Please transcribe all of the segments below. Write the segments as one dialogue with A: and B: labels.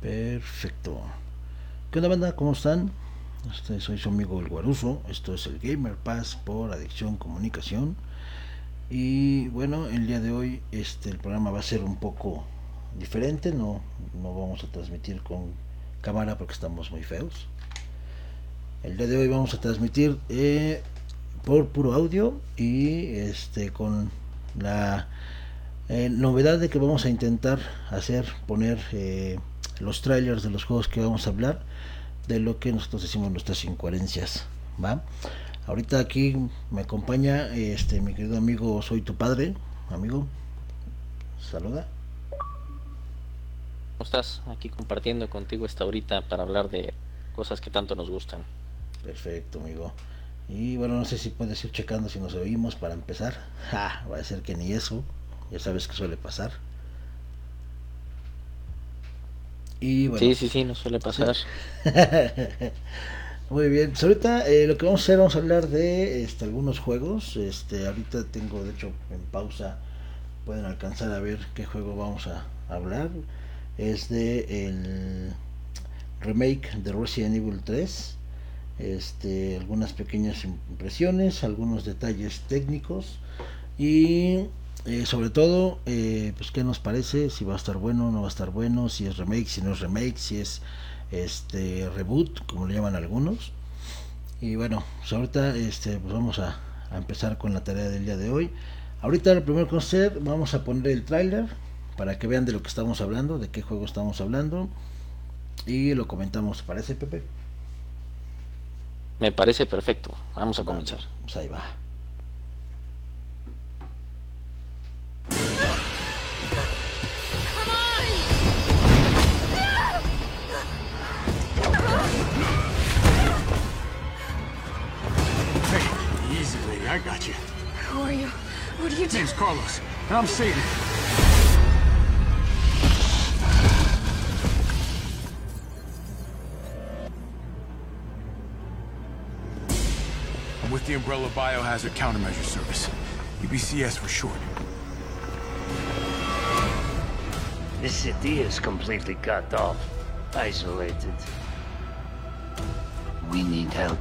A: Perfecto. ¿Qué onda banda? ¿Cómo están? Este, soy su amigo el Guaruso. Esto es el Gamer Pass por Adicción Comunicación. Y bueno, el día de hoy este, el programa va a ser un poco diferente. No, no vamos a transmitir con cámara porque estamos muy feos. El día de hoy vamos a transmitir eh, por puro audio y este con la eh, novedad de que vamos a intentar hacer poner eh, los trailers de los juegos que vamos a hablar de lo que nosotros decimos nuestras incoherencias va ahorita aquí me acompaña este mi querido amigo soy tu padre amigo saluda
B: ¿Cómo estás? Aquí compartiendo contigo esta horita para hablar de cosas que tanto nos gustan.
A: Perfecto, amigo. Y bueno, no sé si puedes ir checando si nos oímos para empezar. Ja, va a ser que ni eso. Ya sabes que suele pasar.
B: Y bueno, sí, sí, sí, nos suele pasar.
A: Muy bien, pues ahorita eh, lo que vamos a hacer, vamos a hablar de este, algunos juegos. Este, ahorita tengo, de hecho, en pausa, pueden alcanzar a ver qué juego vamos a hablar. Es de el remake de Resident Evil 3. Este, algunas pequeñas impresiones, algunos detalles técnicos y eh, sobre todo, eh, pues qué nos parece, si va a estar bueno, no va a estar bueno, si es remake, si no es remake, si es este reboot, como le llaman algunos. Y bueno, pues ahorita este, pues vamos a, empezar con la tarea del día de hoy. Ahorita lo primero que vamos a hacer, vamos a poner el tráiler para que vean de lo que estamos hablando, de qué juego estamos hablando y lo comentamos. ¿Parece, Pepe?
B: Me parece perfecto. Vamos a comenzar.
A: Pues ahí va.
C: Carlos, I'm Satan. I'm with the Umbrella Biohazard Countermeasure Service. UBCS for short.
D: This city is completely cut off, isolated. We need help.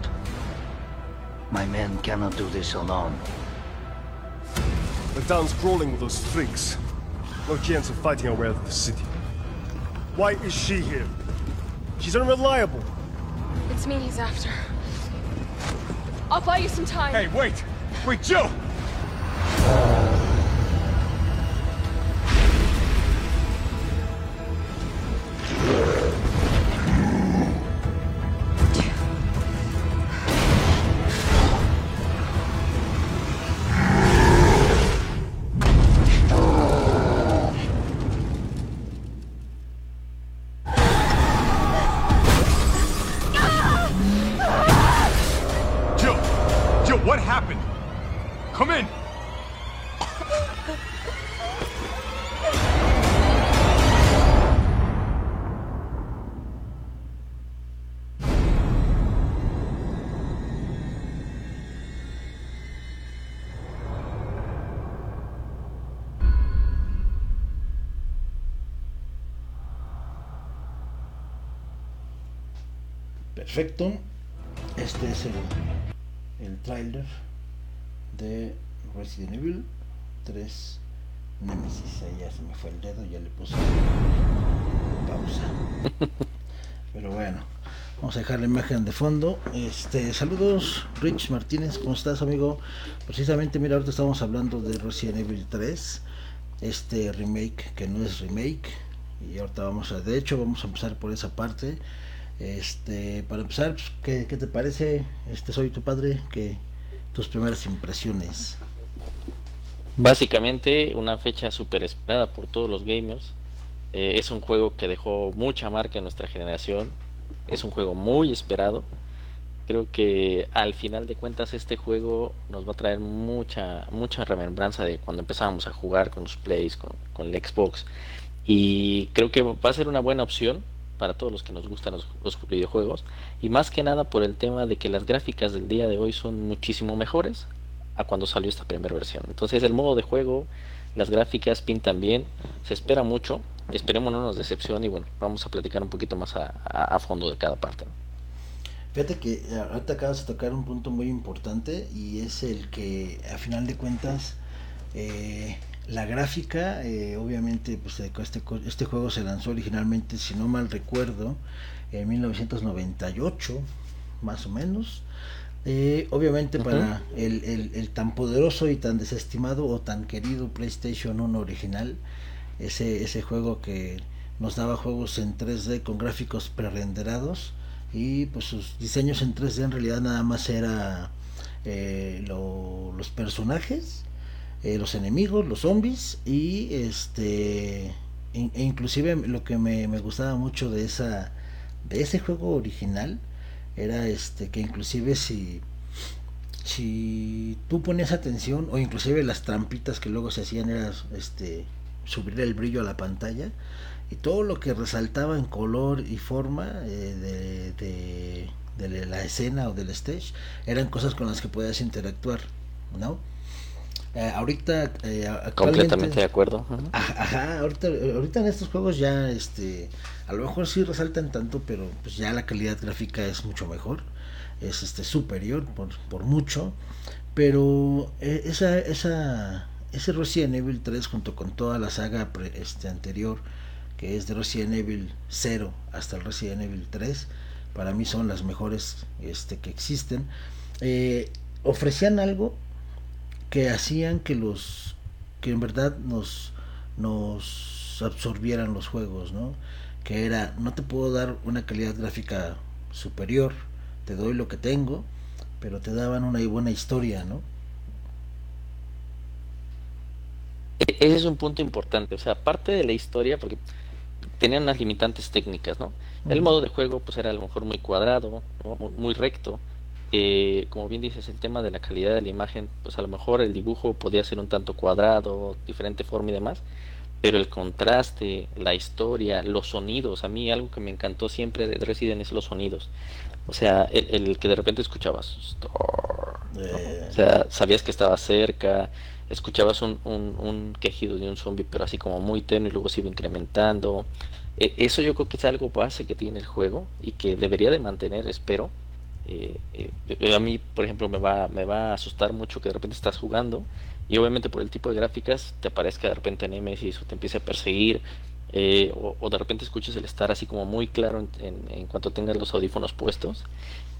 D: My men cannot do this alone.
E: The town's crawling with those freaks. No chance of fighting our way out of the city. Why is she here? She's unreliable.
F: It's me he's after. I'll buy you some time.
C: Hey, wait! Wait, Jill! Jill!
A: Perfecto. Este es el, el trailer de Resident Evil 3 Nemesis. Ahí ya se me fue el dedo, ya le puse pausa. Pero bueno, vamos a dejar la imagen de fondo. Este, saludos, Rich Martínez, ¿cómo estás, amigo? Precisamente, mira, ahorita estamos hablando de Resident Evil 3, este remake que no es remake. Y ahorita vamos a, de hecho, vamos a empezar por esa parte. Este, para empezar, pues, ¿qué, ¿qué, te parece? Este soy tu padre, que tus primeras impresiones.
B: Básicamente, una fecha súper esperada por todos los gamers. Eh, es un juego que dejó mucha marca en nuestra generación. Es un juego muy esperado. Creo que al final de cuentas este juego nos va a traer mucha mucha remembranza de cuando empezábamos a jugar con los plays, con, con el Xbox. Y creo que va a ser una buena opción para todos los que nos gustan los, videojuegos. Y más que nada por el tema de que las gráficas del día de hoy son muchísimo mejores a cuando salió esta primera versión. Entonces el modo de juego las gráficas pintan bien se espera mucho. Esperemos no nos decepcione y bueno, vamos a platicar un poquito más a, fondo de cada parte.
A: Fíjate que ahorita acabas de tocar un punto muy importante y es el que a final de cuentas eh, la gráfica, eh, obviamente pues este, este juego se lanzó originalmente, si no mal recuerdo, en 1998 más o menos. Eh, obviamente para el, el, el, tan poderoso y tan desestimado o tan querido PlayStation 1 original, ese, ese juego que nos daba juegos en 3D con gráficos prerenderados y pues sus diseños en 3D en realidad nada más era eh, lo, los personajes, eh, los enemigos, los zombies y este e, inclusive lo que me, me gustaba mucho de esa de ese juego original era este que inclusive si si tú ponías atención o inclusive las trampitas que luego se hacían era este subir el brillo a la pantalla y todo lo que resaltaba en color y forma eh, de, de, de, la escena o del stage eran cosas con las que podías interactuar no eh, ahorita eh,
B: completamente de acuerdo
A: ajá, ajá, ahorita, ahorita en estos juegos ya este a lo mejor sí resaltan tanto pero pues ya la calidad gráfica es mucho mejor es este superior por, por mucho pero eh, esa esa ese Resident Evil 3 junto con toda la saga pre, este anterior que es de Resident Evil 0 hasta el Resident Evil 3 para mí son las mejores este que existen. Eh, ofrecían algo que hacían que los que en verdad nos nos absorbieran los juegos no que era no te puedo dar una calidad gráfica superior te doy lo que tengo pero te daban una buena historia no
B: ese es un punto importante o sea aparte de la historia porque tenían unas limitantes técnicas no el modo de juego pues era a lo mejor muy cuadrado ¿no? muy recto eh, como bien dices, el tema de la calidad de la imagen, pues a lo mejor el dibujo podía ser un tanto cuadrado, diferente forma y demás, pero el contraste, la historia, los sonidos, a mí algo que me encantó siempre de Resident es los sonidos. O sea, el, el que de repente escuchabas, eh. o sea, sabías que estaba cerca, escuchabas un, un, un, quejido de un zombie, pero así como muy tenue y luego se iba incrementando. E eso yo creo que es algo base que tiene el juego y que debería de mantener, espero, eh, eh, a mí, por ejemplo, me va, me va a asustar mucho que de repente estás jugando y obviamente por el tipo de gráficas te aparezca de repente Nemesis o te empiece a perseguir eh, o, de repente escuches el estar así como muy claro en, cuanto tengas los audífonos puestos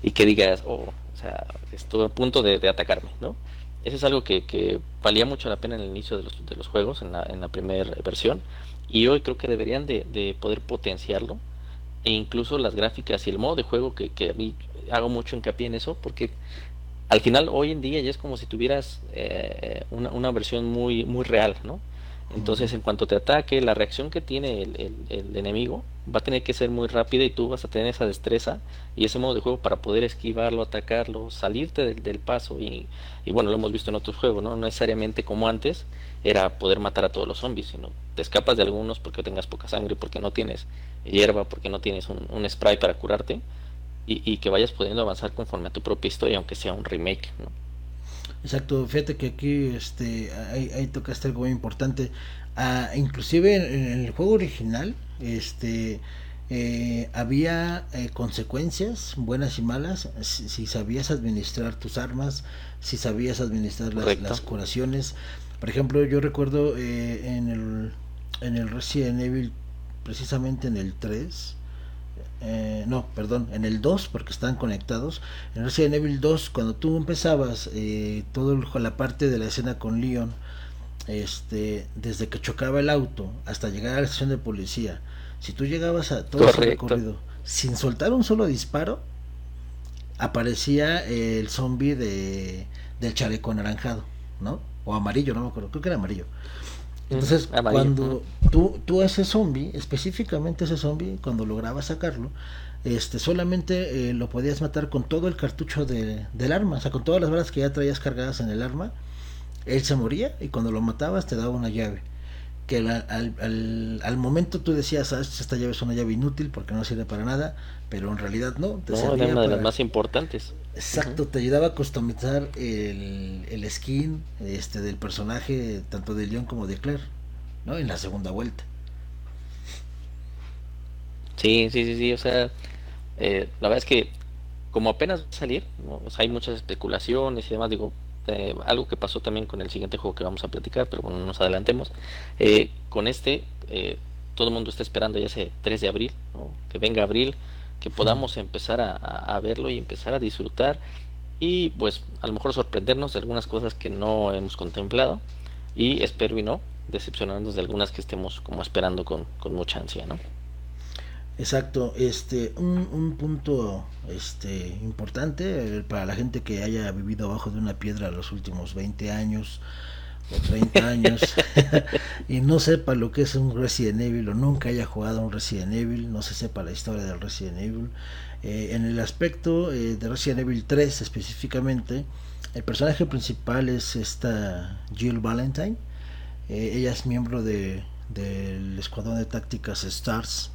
B: y que digas, oh, o sea, estuve a punto de, atacarme, ¿no? Eso es algo que, que, valía mucho la pena en el inicio de los, de los juegos, en la, en la primera versión, y hoy creo que deberían de, de poder potenciarlo e incluso las gráficas y el modo de juego que, que, a mí hago mucho hincapié en eso porque al final hoy en día ya es como si tuvieras eh, una, una, versión muy muy real no entonces en cuanto te ataque la reacción que tiene el, el, el, enemigo va a tener que ser muy rápida y tú vas a tener esa destreza y ese modo de juego para poder esquivarlo atacarlo salirte del, del paso y, y, bueno lo hemos visto en otros juegos no no necesariamente como antes era poder matar a todos los zombies sino te escapas de algunos porque tengas poca sangre porque no tienes hierba porque no tienes un, un spray para curarte y, y, que vayas pudiendo avanzar conforme a tu propia historia, aunque sea un remake. ¿no?
A: Exacto, fíjate que aquí este, ahí, ahí tocaste algo muy importante. Ah, inclusive en, en, el juego original este, eh, había eh, consecuencias buenas y malas si, si, sabías administrar tus armas, si sabías administrar las, las curaciones. Por ejemplo, yo recuerdo eh, en, el, en el Resident Evil, precisamente en el 3, eh, no, perdón, en el 2, porque están conectados. En Resident Evil 2, cuando tú empezabas eh, toda la parte de la escena con Leon, este, desde que chocaba el auto hasta llegar a la estación de policía, si tú llegabas a todo ese recorrido sin soltar un solo disparo, aparecía el zombie de, del chaleco anaranjado, ¿no? O amarillo, no me acuerdo, creo que era amarillo. Entonces, mm, cuando tú, tú ese zombie, específicamente ese zombie, cuando lograbas sacarlo, este, solamente eh, lo podías matar con todo el cartucho de, del arma, o sea, con todas las balas que ya traías cargadas en el arma, él se moría y cuando lo matabas te daba una llave. Que al, al, al, al momento tú decías, ah, esta llave es una llave inútil porque no sirve para nada, pero en realidad no.
B: Te no, servía era una para... de las más importantes.
A: Exacto, uh -huh. te ayudaba a customizar el, el, skin este, del personaje, tanto de Leon como de Claire, ¿no? En la segunda vuelta.
B: Sí, sí, sí, sí, o sea, eh, la verdad es que como apenas va a salir, ¿no? O sea, hay muchas especulaciones y demás, digo, eh, algo que pasó también con el siguiente juego que vamos a platicar, pero bueno, no nos adelantemos. Eh, con este, eh, todo el mundo está esperando ya ese 3 de abril, ¿no? que venga abril, que podamos empezar a, a- a verlo y empezar a disfrutar y pues a lo mejor sorprendernos de algunas cosas que no hemos contemplado y espero y no decepcionarnos de algunas que estemos como esperando con, con mucha ansia, ¿no?
A: Exacto, este, un, un punto este, importante eh, para la gente que haya vivido abajo de una piedra los últimos 20 años o 30 años y no sepa lo que es un Resident Evil o nunca haya jugado un Resident Evil, no se sepa la historia del Resident Evil. Eh, en el aspecto eh, de Resident Evil 3 específicamente, el personaje principal es esta Jill Valentine. Eh, ella es miembro de, del escuadrón de tácticas STARS,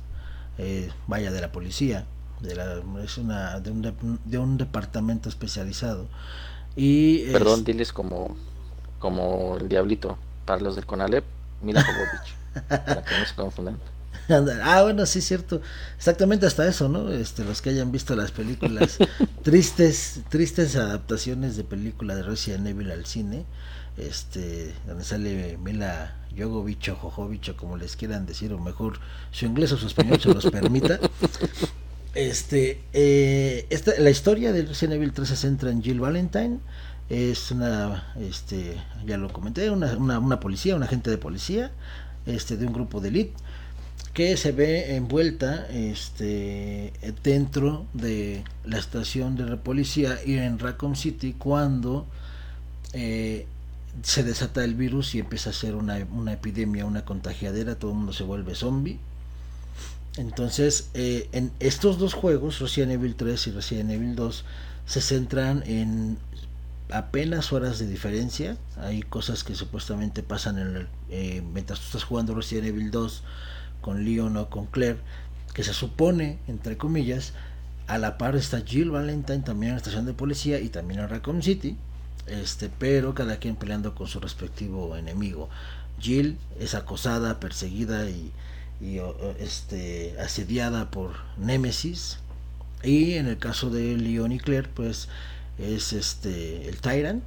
A: eh, vaya de la policía, de, la, es una, de, un, de, un departamento especializado. Y es-
B: Perdón, diles como, como el diablito, para los del Conalep, Mila Jovovich, para que no se confundan.
A: Ah, bueno, sí, cierto. Exactamente hasta eso, ¿no? Este, los que hayan visto las películas tristes, tristes adaptaciones de película de Resident Evil al cine, este, donde sale Mila Jovovich o Jojovich o como les quieran decir, o mejor su inglés o su español se los permita. Este, eh, esta, la historia de Resident Evil 3 se centra en Jill Valentine. Es una, este, ya lo comenté, una, una, una policía, un agente de policía, este, de un grupo de elite que se ve envuelta este dentro de la estación de la policía y en Raccoon City cuando eh, se desata el virus y empieza a ser una, una epidemia, una contagiadera, todo el mundo se vuelve zombie. Entonces, eh, en estos dos juegos, Resident Evil 3 y Resident Evil 2, se centran en apenas horas de diferencia. Hay cosas que supuestamente pasan en el, eh, mientras tú estás jugando Resident Evil 2 con Leon o con Claire, que se supone, entre comillas, a la par está Jill Valentine también en la estación de policía y también en Raccoon City, este, pero cada quien peleando con su respectivo enemigo. Jill es acosada, perseguida y, este, asediada por Nemesis. Y en el caso de Leon y Claire, pues es este el Tyrant.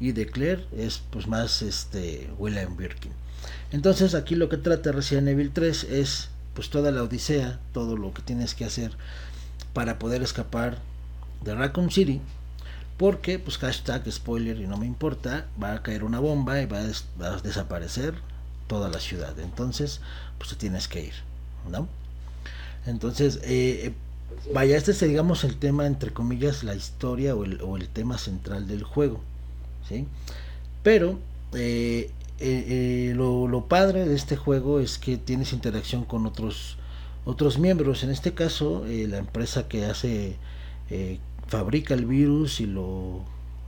A: Y de Claire es pues más este William Birkin. Entonces aquí lo que trata Resident Evil 3 es pues toda la odisea, todo lo que tienes que hacer para poder escapar de Raccoon City. Porque, pues hashtag spoiler y no me importa, va a caer una bomba y va a, desaparecer toda la ciudad. Entonces, pues te tienes que ir, ¿no? Entonces, eh, vaya, este es digamos el tema, entre comillas, la historia o el, tema central del juego, ¿sí? Pero eh, eh, eh, lo, lo padre de este juego es que tienes interacción con otros otros miembros. En este caso, eh, la empresa que hace eh, fabrica el virus y lo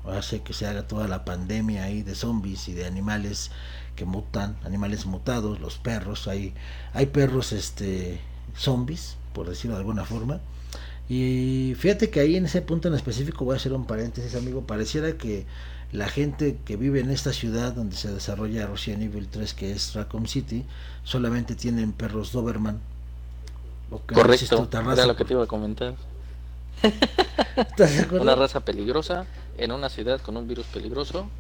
A: hace que se haga toda la pandemia ahí de zombies y de animales que mutan, animales mutados, los perros, hay hay perros este zombies, por decirlo de alguna forma. Y fíjate que ahí en ese punto en específico voy a hacer un paréntesis, amigo, pareciera que la gente que vive en esta ciudad donde se desarrolla Resident Evil 3, que es Raccoon City, solamente tienen perros Doberman. No
B: Correcto, era
A: raza.
B: lo que te iba a comentar.
A: ¿Estás de acuerdo?
B: Una raza peligrosa en una ciudad con un virus peligroso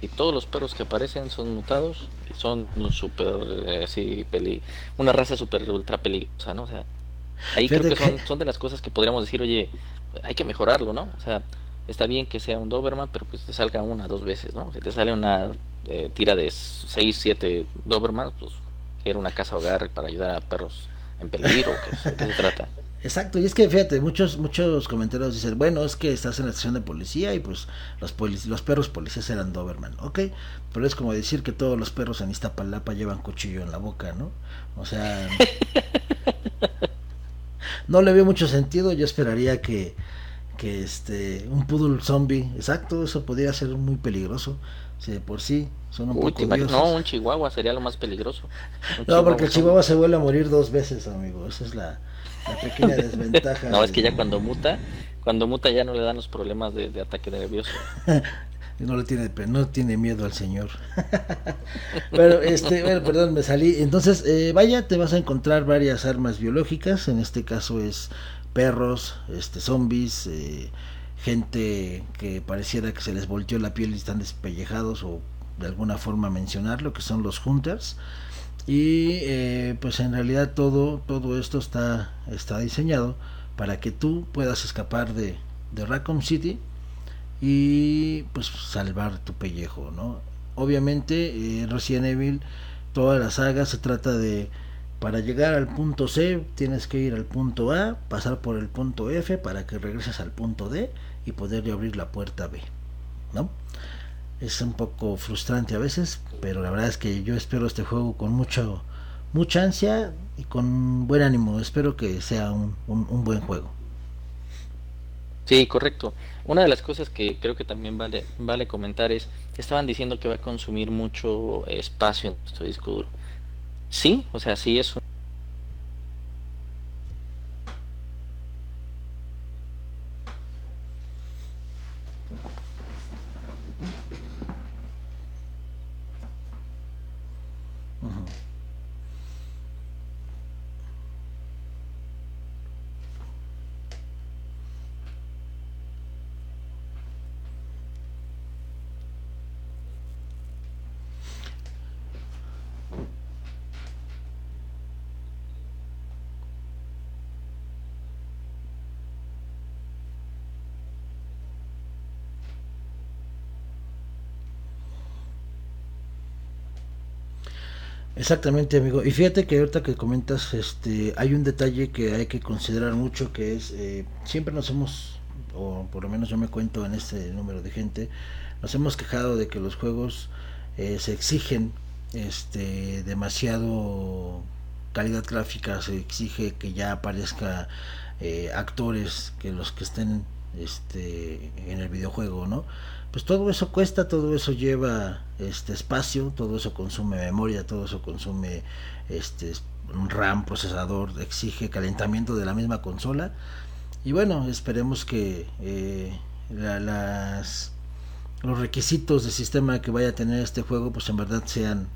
B: y todos los perros que aparecen son mutados y son un super, eh, sí, peli, una raza super ultra peligrosa, ¿no? O sea, ahí creo que son,
A: que-
B: son de las cosas que podríamos decir, oye, hay que mejorarlo, ¿no? O sea, está bien que sea un Doberman, pero pues te salga una, dos veces, ¿no? Si te sale una eh, tira de 6, 7 Doberman, pues era una casa hogar para ayudar a perros en peligro, ¿qué, ¿de qué se trata?
A: Exacto, y es que fíjate, muchos muchos comentarios dicen, bueno, es que estás en la estación de policía y pues los polic- los perros policías eran Doberman, ok, pero es como decir que todos los perros en Iztapalapa llevan cuchillo en la boca, ¿no? O sea, no le veo mucho sentido, yo esperaría que, que este, un poodle zombie, exacto, eso podría ser muy peligroso, si de por sí son un
B: Uy,
A: poco
B: no, un chihuahua sería lo más peligroso.
A: No, porque el
B: zombie.
A: chihuahua se vuelve a morir dos veces, amigo, esa es la, la pequeña desventaja.
B: No, es que ya cuando muta, cuando muta ya no le dan los problemas de, de ataque nervioso.
A: no le tiene no tiene miedo al señor pero este bueno, perdón me salí entonces eh, vaya te vas a encontrar varias armas biológicas en este caso es perros este zombies eh, gente que pareciera que se les volteó la piel y están despellejados o de alguna forma mencionar lo que son los hunters y eh, pues en realidad todo todo esto está está diseñado para que tú puedas escapar de, de Raccoon City y pues salvar tu pellejo, ¿no? Obviamente eh, Resident Evil, toda la saga se trata de para llegar al punto C tienes que ir al punto A, pasar por el punto F para que regreses al punto D y poder abrir la puerta B, ¿no? Es un poco frustrante a veces, pero la verdad es que yo espero este juego con mucho mucha ansia y con buen ánimo. Espero que sea un, un, buen juego.
B: Sí, correcto. Una de las cosas que creo que también vale, vale comentar es, estaban diciendo que va a consumir mucho espacio en nuestro disco duro. Sí, o sea, sí es un
A: Exactamente, amigo. Y fíjate que ahorita que comentas, este, hay un detalle que hay que considerar mucho, que es, eh, siempre nos hemos, o por lo menos yo me cuento en este número de gente, nos hemos quejado de que los juegos eh, se exigen, este, demasiado calidad gráfica, se exige que ya aparezca eh, actores que los que estén, este, en el videojuego, ¿no? pues todo eso cuesta, todo eso lleva este espacio, todo eso consume memoria, todo eso consume este RAM, procesador, exige calentamiento de la misma consola. Y bueno, esperemos que eh, las los requisitos de sistema que vaya a tener este juego pues en verdad sean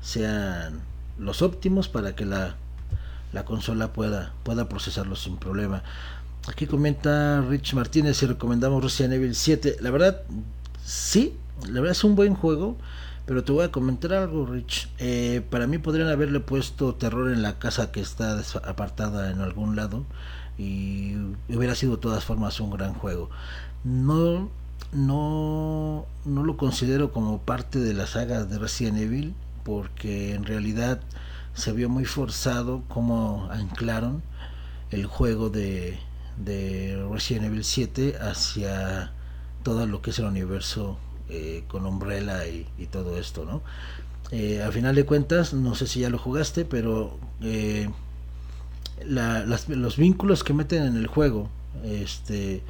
A: sean los óptimos para que la, la consola pueda pueda procesarlo sin problema. Aquí comenta Rich Martínez si recomendamos Resident Evil 7. La verdad, sí, la verdad es un buen juego. Pero te voy a comentar algo, Rich. Eh, para mí podrían haberle puesto terror en la casa que está apartada en algún lado. Y hubiera sido de todas formas un gran juego. No, no, no lo considero como parte de la saga de Resident Evil. Porque en realidad se vio muy forzado como anclaron el juego de, de Resident Evil 7 hacia todo lo que es el universo eh, con Umbrella y, todo esto, ¿no? Eh, al final de cuentas, no sé si ya lo jugaste, pero eh, los vínculos que meten en el juego este,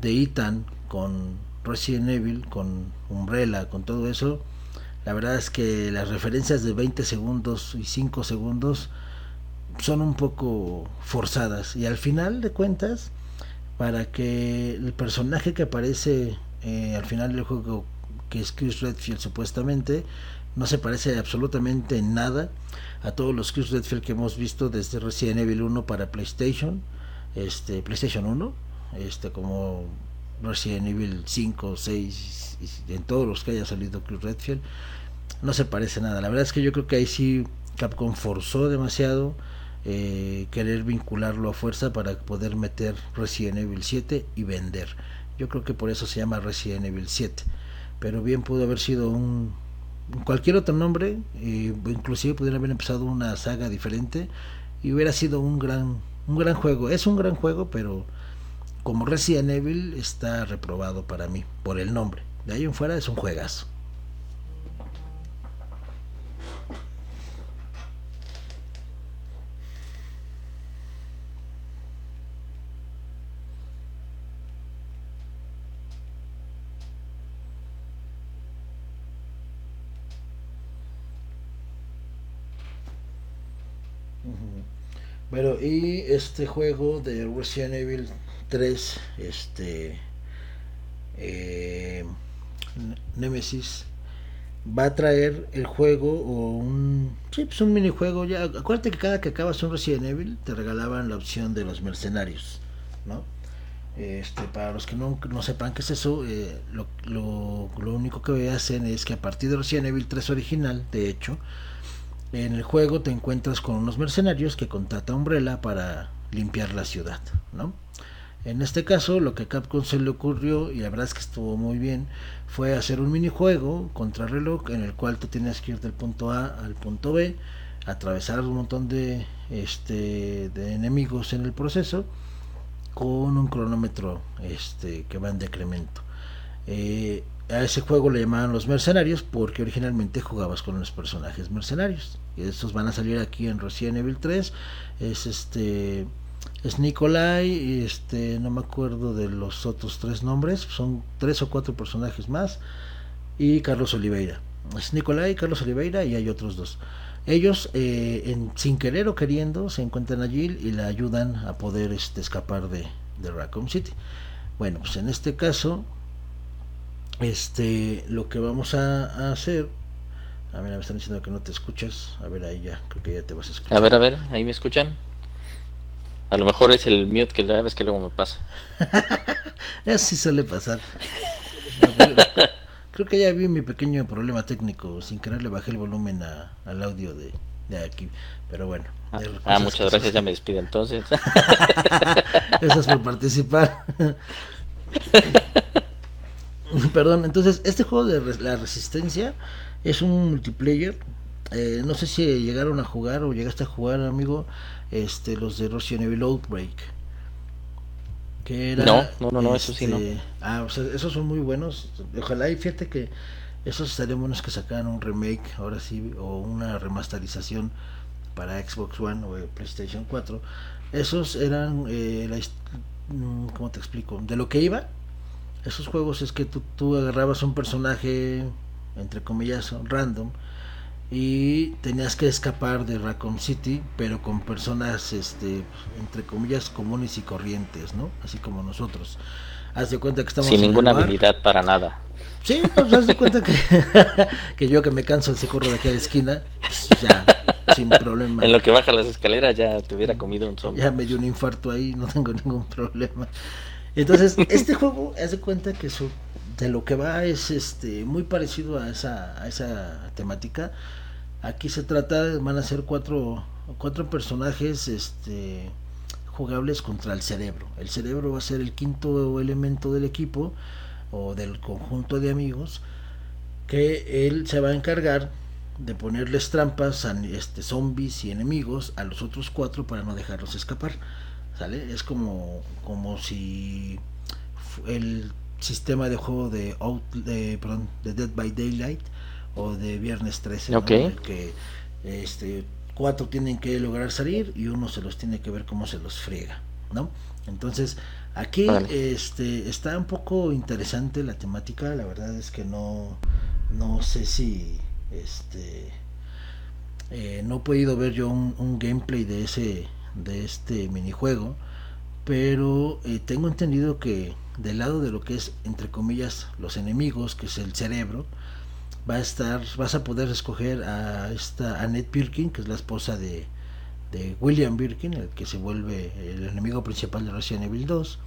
A: de Ethan con Resident Evil, con Umbrella, con todo eso, la verdad es que las referencias de 20 segundos y 5 segundos son un poco forzadas. Y al final de cuentas para que el personaje que aparece eh, al final del juego que es Chris Redfield supuestamente no se parece absolutamente en nada a todos los Chris Redfield que hemos visto desde Resident Evil 1 para PlayStation este PlayStation 1 este como Resident Evil 5 6 en todos los que haya salido Chris Redfield no se parece nada. La verdad es que yo creo que ahí sí Capcom forzó demasiado eh, querer vincularlo a fuerza para poder meter Resident Evil 7 y vender. Yo creo que por eso se llama Resident Evil 7. Pero bien pudo haber sido un cualquier otro nombre, eh, inclusive pudiera haber empezado una saga diferente y hubiera sido un gran un gran juego. Es un gran juego, pero como Resident Evil está reprobado para mí por el nombre. De ahí en fuera es un juegazo. Bueno, y este juego de Resident Evil 3, este, eh, Nemesis va a traer el juego o un, sí, pues un minijuego. Ya, acuérdate que cada que acabas un Resident Evil te regalaban la opción de los mercenarios, ¿no? Este, para los que no, no sepan qué es eso, eh, lo, lo, lo, único que hacen es que a partir de Resident Evil 3 original, de hecho, en el juego te encuentras con unos mercenarios que contrata Umbrella para limpiar la ciudad, ¿no? En este caso, lo que Capcom se le ocurrió, y la verdad es que estuvo muy bien, fue hacer un minijuego contra reloj en el cual tú tienes que ir del punto A al punto B, atravesar un montón de, este, de enemigos en el proceso, con un cronómetro este, que va en decremento. Eh, a ese juego le llamaban los mercenarios porque originalmente jugabas con los personajes mercenarios. Y estos van a salir aquí en Resident Evil 3. Es este es Nikolai este no me acuerdo de los otros tres nombres, son tres o cuatro personajes más y Carlos Oliveira. Es Nicolai, Carlos Oliveira y hay otros dos. Ellos, eh, sin querer o queriendo, se encuentran allí y la ayudan a poder este, escapar de, de Raccoon City. Bueno, pues en este caso, este, lo que vamos a, a hacer. A ver, me están diciendo que no te escuchas. A ver, ahí ya, creo que ya te vas a escuchar.
B: A ver, a ver, ahí me escuchan. A lo mejor es el mute que la vez que luego me pasa.
A: Eso sí suele pasar. Creo que ya vi mi pequeño problema técnico. Sin querer le bajé el volumen a, al audio de, de, aquí. Pero bueno.
B: Ah, ah muchas gracias. Ya me despido entonces.
A: Gracias por participar. Perdón, entonces este juego de la resistencia es un multiplayer. Eh, no sé si llegaron a jugar o llegaste a jugar, amigo, este, los de Resident Evil Outbreak.
B: Que era, no, no, no, no eso sí no.
A: Este, ah, o sea, esos son muy buenos. Ojalá y fíjate que esos estarían buenos que sacaran un remake, ahora sí, o una remasterización para Xbox One o PlayStation 4. Esos eran, eh, la, mm, ¿cómo te explico? De lo que iba, esos juegos es que tú, tú agarrabas un personaje, entre comillas, random, y tenías que escapar de Raccoon City, pero con personas, este, entre comillas, comunes y corrientes, ¿no? Así como nosotros. Haz de cuenta que estamos
B: sin ninguna habilidad para nada.
A: Sí, pues haz de cuenta que, que yo que me canso si corro de aquella esquina, pues ya, sin problema.
B: En lo que baja las escaleras ya te hubiera comido un zombie.
A: Ya me dio un infarto ahí, no tengo ningún problema. Entonces, este juego, haz de cuenta que su de lo que va es este muy parecido a esa, a esa temática. Aquí se trata, van a ser cuatro, cuatro personajes este, jugables contra el cerebro. El cerebro va a ser el quinto elemento del equipo o del conjunto de amigos que él se va a encargar de ponerles trampas a este, zombies y enemigos a los otros cuatro para no dejarlos escapar. ¿Sale? Es como, como si el sistema de juego de, Out, de, perdón, de Dead by Daylight o de Viernes 13, que este, cuatro tienen que lograr salir y uno se los tiene que ver cómo se los friega, ¿no? Entonces, aquí este, está un poco interesante la temática, la verdad es que no, no sé si este eh, no he podido ver yo un, un, gameplay de ese de este minijuego pero eh, tengo entendido que del lado de lo que es entre comillas los enemigos que es el cerebro va a estar vas a poder escoger a esta Annette Birkin que es la esposa de, de William Birkin el que se vuelve el enemigo principal de Resident Evil 2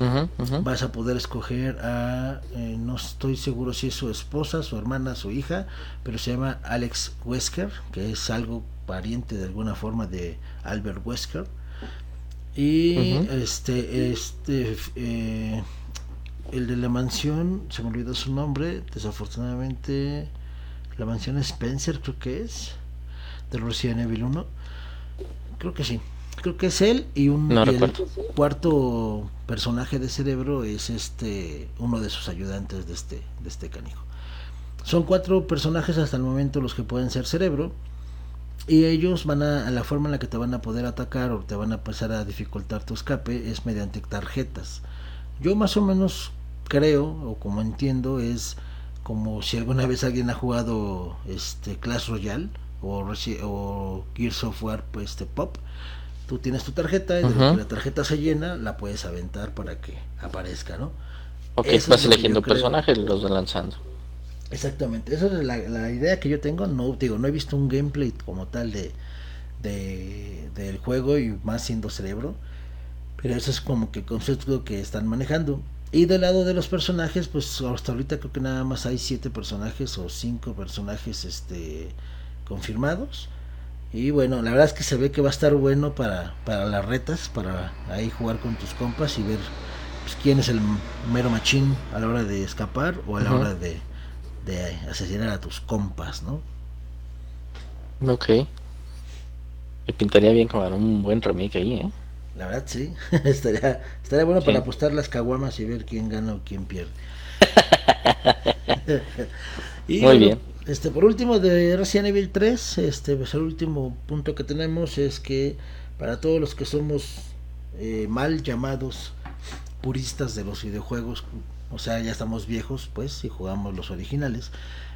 B: uh -huh.
A: vas a poder escoger a eh, no estoy seguro si es su esposa su hermana su hija pero se llama Alex Wesker que es algo pariente de alguna forma de Albert Wesker. Y uh -huh. este este eh, el de la mansión, se me olvidó su nombre, desafortunadamente, la mansión Spencer creo que es, de Resident Evil 1, creo que sí, creo que es él y un
B: no
A: y el cuarto personaje de cerebro es este uno de sus ayudantes de este de este canijo. Son cuatro personajes hasta el momento los que pueden ser cerebro y ellos van a, la forma en la que te van a poder atacar o te van a pasar a dificultar tu escape es mediante tarjetas. Yo más o menos creo o como entiendo es como si alguna vez alguien ha jugado este Clash Royale o, o Gears of War pues, este pop tú tienes tu tarjeta y uh -huh. que la tarjeta se llena la puedes aventar para que aparezca no
B: ok Eso vas eligiendo personajes y los vas lanzando
A: Exactamente, esa es la, la idea que yo tengo. No digo, no he visto un gameplay como tal de, de del juego y más siendo cerebro, pero eso es como que el concepto que están manejando. Y del lado de los personajes, pues hasta ahorita creo que nada más hay siete personajes o cinco personajes este confirmados. Y bueno, la verdad es que se ve que va a estar bueno para, para las retas, para ahí jugar con tus compas y ver pues, quién es el mero machín a la hora de escapar o a la hora de, de asesinar a tus compas, ¿no?
B: Ok. Me pintaría bien como un buen remake ahí, ¿eh?
A: La verdad sí, estaría, estaría bueno
B: Sí.
A: para apostar las caguamas y ver quién gana o quién pierde. y
B: Muy bien.
A: Este, por último, de Resident Evil 3, este, pues el último punto que tenemos es que para todos los que somos eh, mal llamados puristas de los videojuegos, o sea, ya estamos viejos, pues, y jugamos los originales.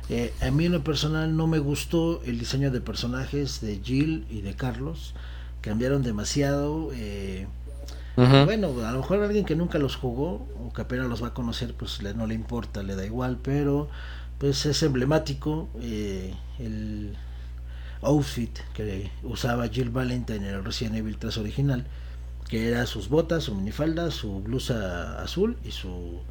A: eh, a mí en lo personal no me gustó el diseño de personajes de Jill y de Carlos. Cambiaron demasiado. eh, bueno, a lo mejor alguien que nunca los jugó o que apenas los va a conocer, pues le, no le importa, le da igual, pero pues es emblemático eh, el outfit que usaba Jill Valentine en el Resident Evil 3 original, que era sus botas, su minifalda, su blusa azul y su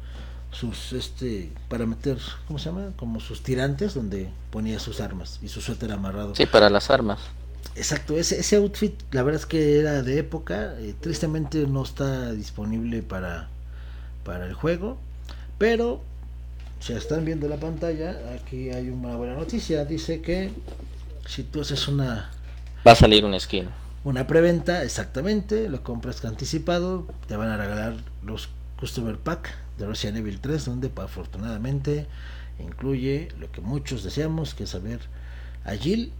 A: sus este para meter, ¿cómo se llama? Como sus tirantes donde ponía sus armas y su suéter amarrado.
B: Sí, para las armas.
A: Exacto, ese, ese outfit la verdad es que era de época, eh, tristemente no está disponible para, para el juego, pero si están viendo la pantalla, aquí hay una buena noticia, dice que si tú haces una,
B: Va a salir un skin.
A: una preventa, exactamente, lo compras anticipado, te van a regalar los Customer Pack de Resident Evil 3, donde afortunadamente incluye lo que muchos deseamos, que es saber a Jill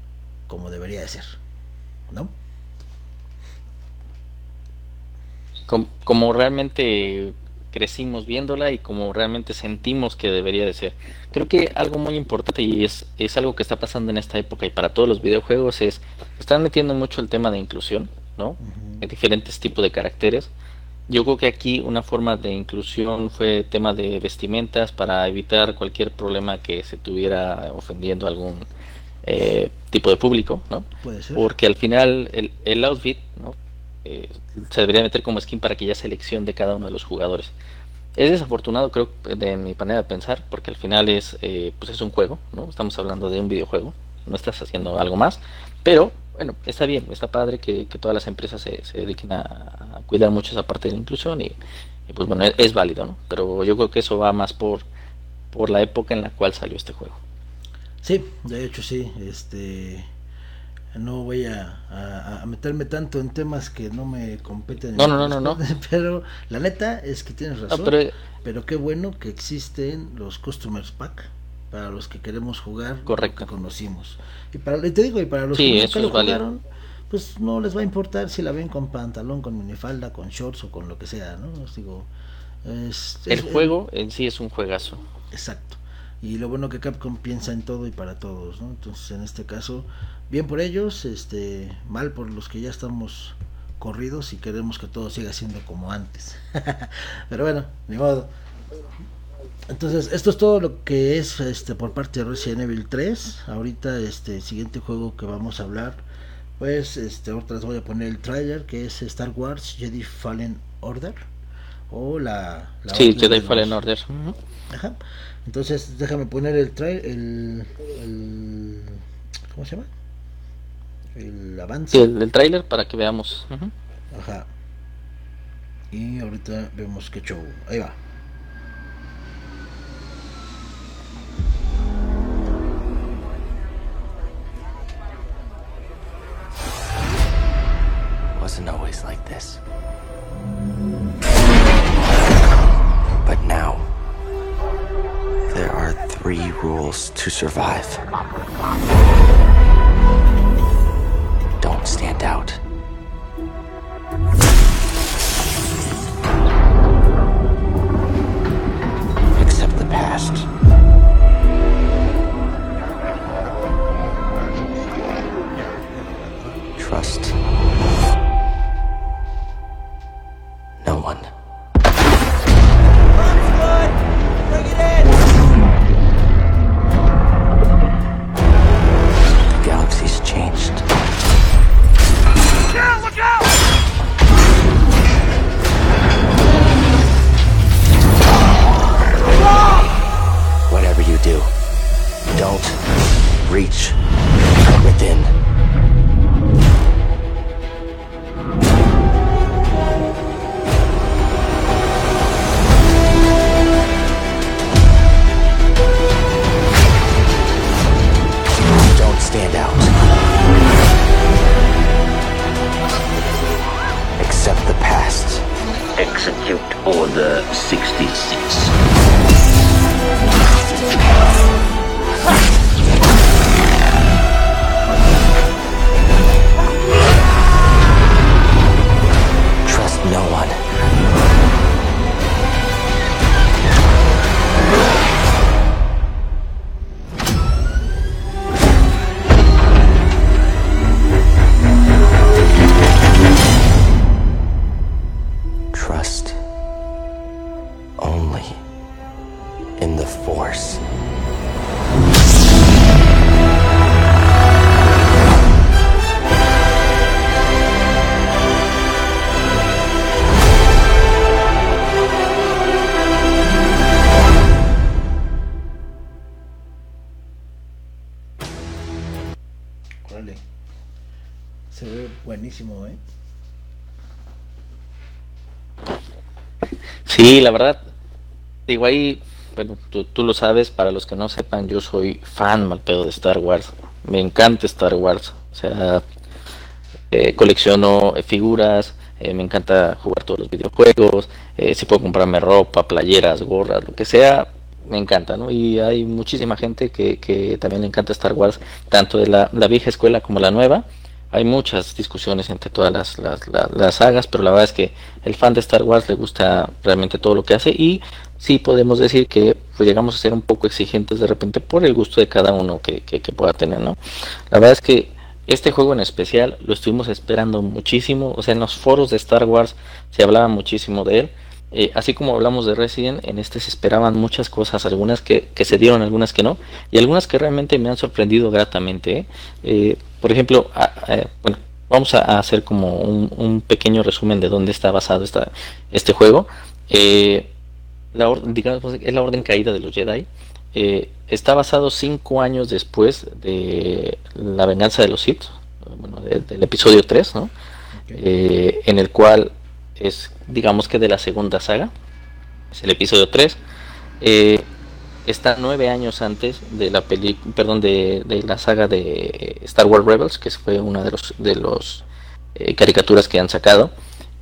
A: como debería de ser, ¿no?
B: Com- como realmente crecimos viéndola y como realmente sentimos que debería de ser. Creo que algo muy importante y es, es algo que está pasando en esta época y para todos los videojuegos es, están metiendo mucho el tema de inclusión, ¿no? De diferentes tipos de caracteres. Yo creo que aquí una forma de inclusión fue tema de vestimentas para evitar cualquier problema que se tuviera ofendiendo a algún eh, tipo de público, ¿no?
A: Puede ser.
B: Porque al final el, el outfit, ¿no? Eh, se debería meter como skin para que haya selección de cada uno de los jugadores. Es desafortunado, creo, de mi manera de pensar, porque al final es, eh, pues es un juego, ¿no? Estamos hablando de un videojuego, no estás haciendo algo más, pero bueno, está bien, está padre que, que todas las empresas se, se dediquen a, a cuidar mucho esa parte de la inclusión y, y, pues bueno, es, es válido, ¿no? Pero yo creo que eso va más por, por la época en la cual salió este juego.
A: Sí, de hecho sí, este no voy a, a- a meterme tanto en temas que no me competen.
B: No, no, no, no, no.
A: Pero la neta es que tienes razón.
B: No, pero
A: Pero qué bueno que existen los Customers Pack para los que queremos jugar lo
B: Correcto.
A: que conocimos. Y para te digo, y para los
B: Sí,
A: que nunca lo
B: válido.
A: jugaron, pues no les va a importar si la ven con pantalón, con minifalda, con shorts o con lo que sea, ¿no? Os digo, es,
B: el
A: es-
B: juego en sí es un juegazo.
A: Exacto. Y lo bueno que Capcom piensa en todo y para todos, ¿no? Entonces, en este caso, bien por ellos, este, mal por los que ya estamos corridos y queremos que todo siga siendo como antes. Pero bueno, ni modo. Entonces, esto es todo lo que es este por parte de Resident Evil 3. Ahorita este el siguiente juego que vamos a hablar, pues este ahorita les voy a poner el trailer que es Star Wars Jedi Fallen Order o la, la
B: Sí, Jedi Fallen Order.
A: Ajá. Entonces, déjame poner el trail, el, el ¿cómo se llama? El avance.
B: Sí, el, el tráiler para que veamos. Ujú.
A: Ajá. Y ahorita vemos qué show. Ahí va.
D: Three to survive. Don't stand out.
B: Sí, la verdad, digo ahí, bueno, tú, lo sabes, para los que no sepan, yo soy fan mal pedo de Star Wars. Me encanta Star Wars. O sea, eh, colecciono eh, figuras, eh, me encanta jugar todos los videojuegos, eh, si puedo comprarme ropa, playeras, gorras, lo que sea, me encanta, ¿no? Y hay muchísima gente que, que también le encanta Star Wars, tanto de la, la vieja escuela como la nueva. Hay muchas discusiones entre todas las, las, las- sagas, pero la verdad es que el fan de Star Wars le gusta realmente todo lo que hace y sí podemos decir que pues, llegamos a ser un poco exigentes de repente por el gusto de cada uno que, que, que pueda tener, ¿no? La verdad es que este juego en especial lo estuvimos esperando muchísimo, o sea, en los foros de Star Wars se hablaba muchísimo de él. Eh, así como hablamos de Resident, en este se esperaban muchas cosas, algunas que, que se dieron, algunas que no, y algunas que realmente me han sorprendido gratamente. ¿eh? Eh, por ejemplo, a- a- bueno, vamos a, a hacer como un, un pequeño resumen de dónde está basado esta, este juego. Eh, la orden, digamos, es la orden caída de los Jedi. Eh, está basado cinco años después de la venganza de los Sith, bueno, de- del episodio 3, ¿no? Eh, en el cual es, digamos que de la segunda saga, es el episodio 3. Eh, está nueve años antes de la peli, perdón, de, de la saga de Star Wars Rebels, que fue una de los de los eh, caricaturas que han sacado.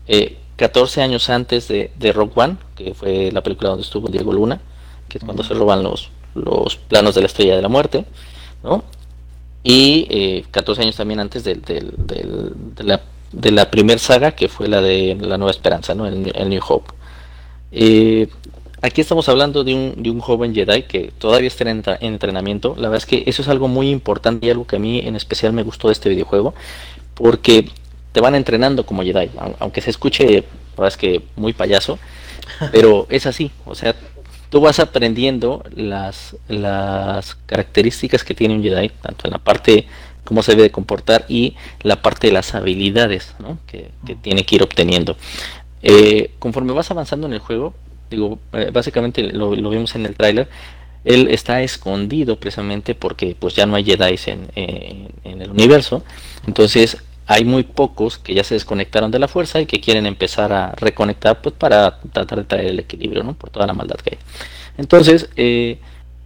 B: Eh, 14 años antes de, de Rogue One, que fue la película donde estuvo Diego Luna, que es cuando se roban los, los planos de la Estrella de la Muerte, ¿no? Y eh, 14 años también antes del- del- de la, de la primer saga, que fue la de La Nueva Esperanza, ¿no? El, el New Hope. Eh, aquí estamos hablando de un, de un joven Jedi que todavía está en, en entrenamiento. La verdad es que eso es algo muy importante y algo que a mí en especial me gustó de este videojuego, porque te van entrenando como Jedi, au- aunque se escuche, la verdad es que muy payaso, pero es así, o sea, tú vas aprendiendo las, las características que tiene un Jedi, tanto en la parte cómo se debe de comportar y la parte de las habilidades ¿no? que, que tiene que ir obteniendo. Eh, conforme vas avanzando en el juego, digo, eh, básicamente lo, vimos en el tráiler, él está escondido precisamente porque pues ya no hay Jedi en, en- en el universo, entonces hay muy pocos que ya se desconectaron de la fuerza y que quieren empezar a reconectar pues para tratar de traer el equilibrio, ¿no? Por toda la maldad que hay. Entonces, eh,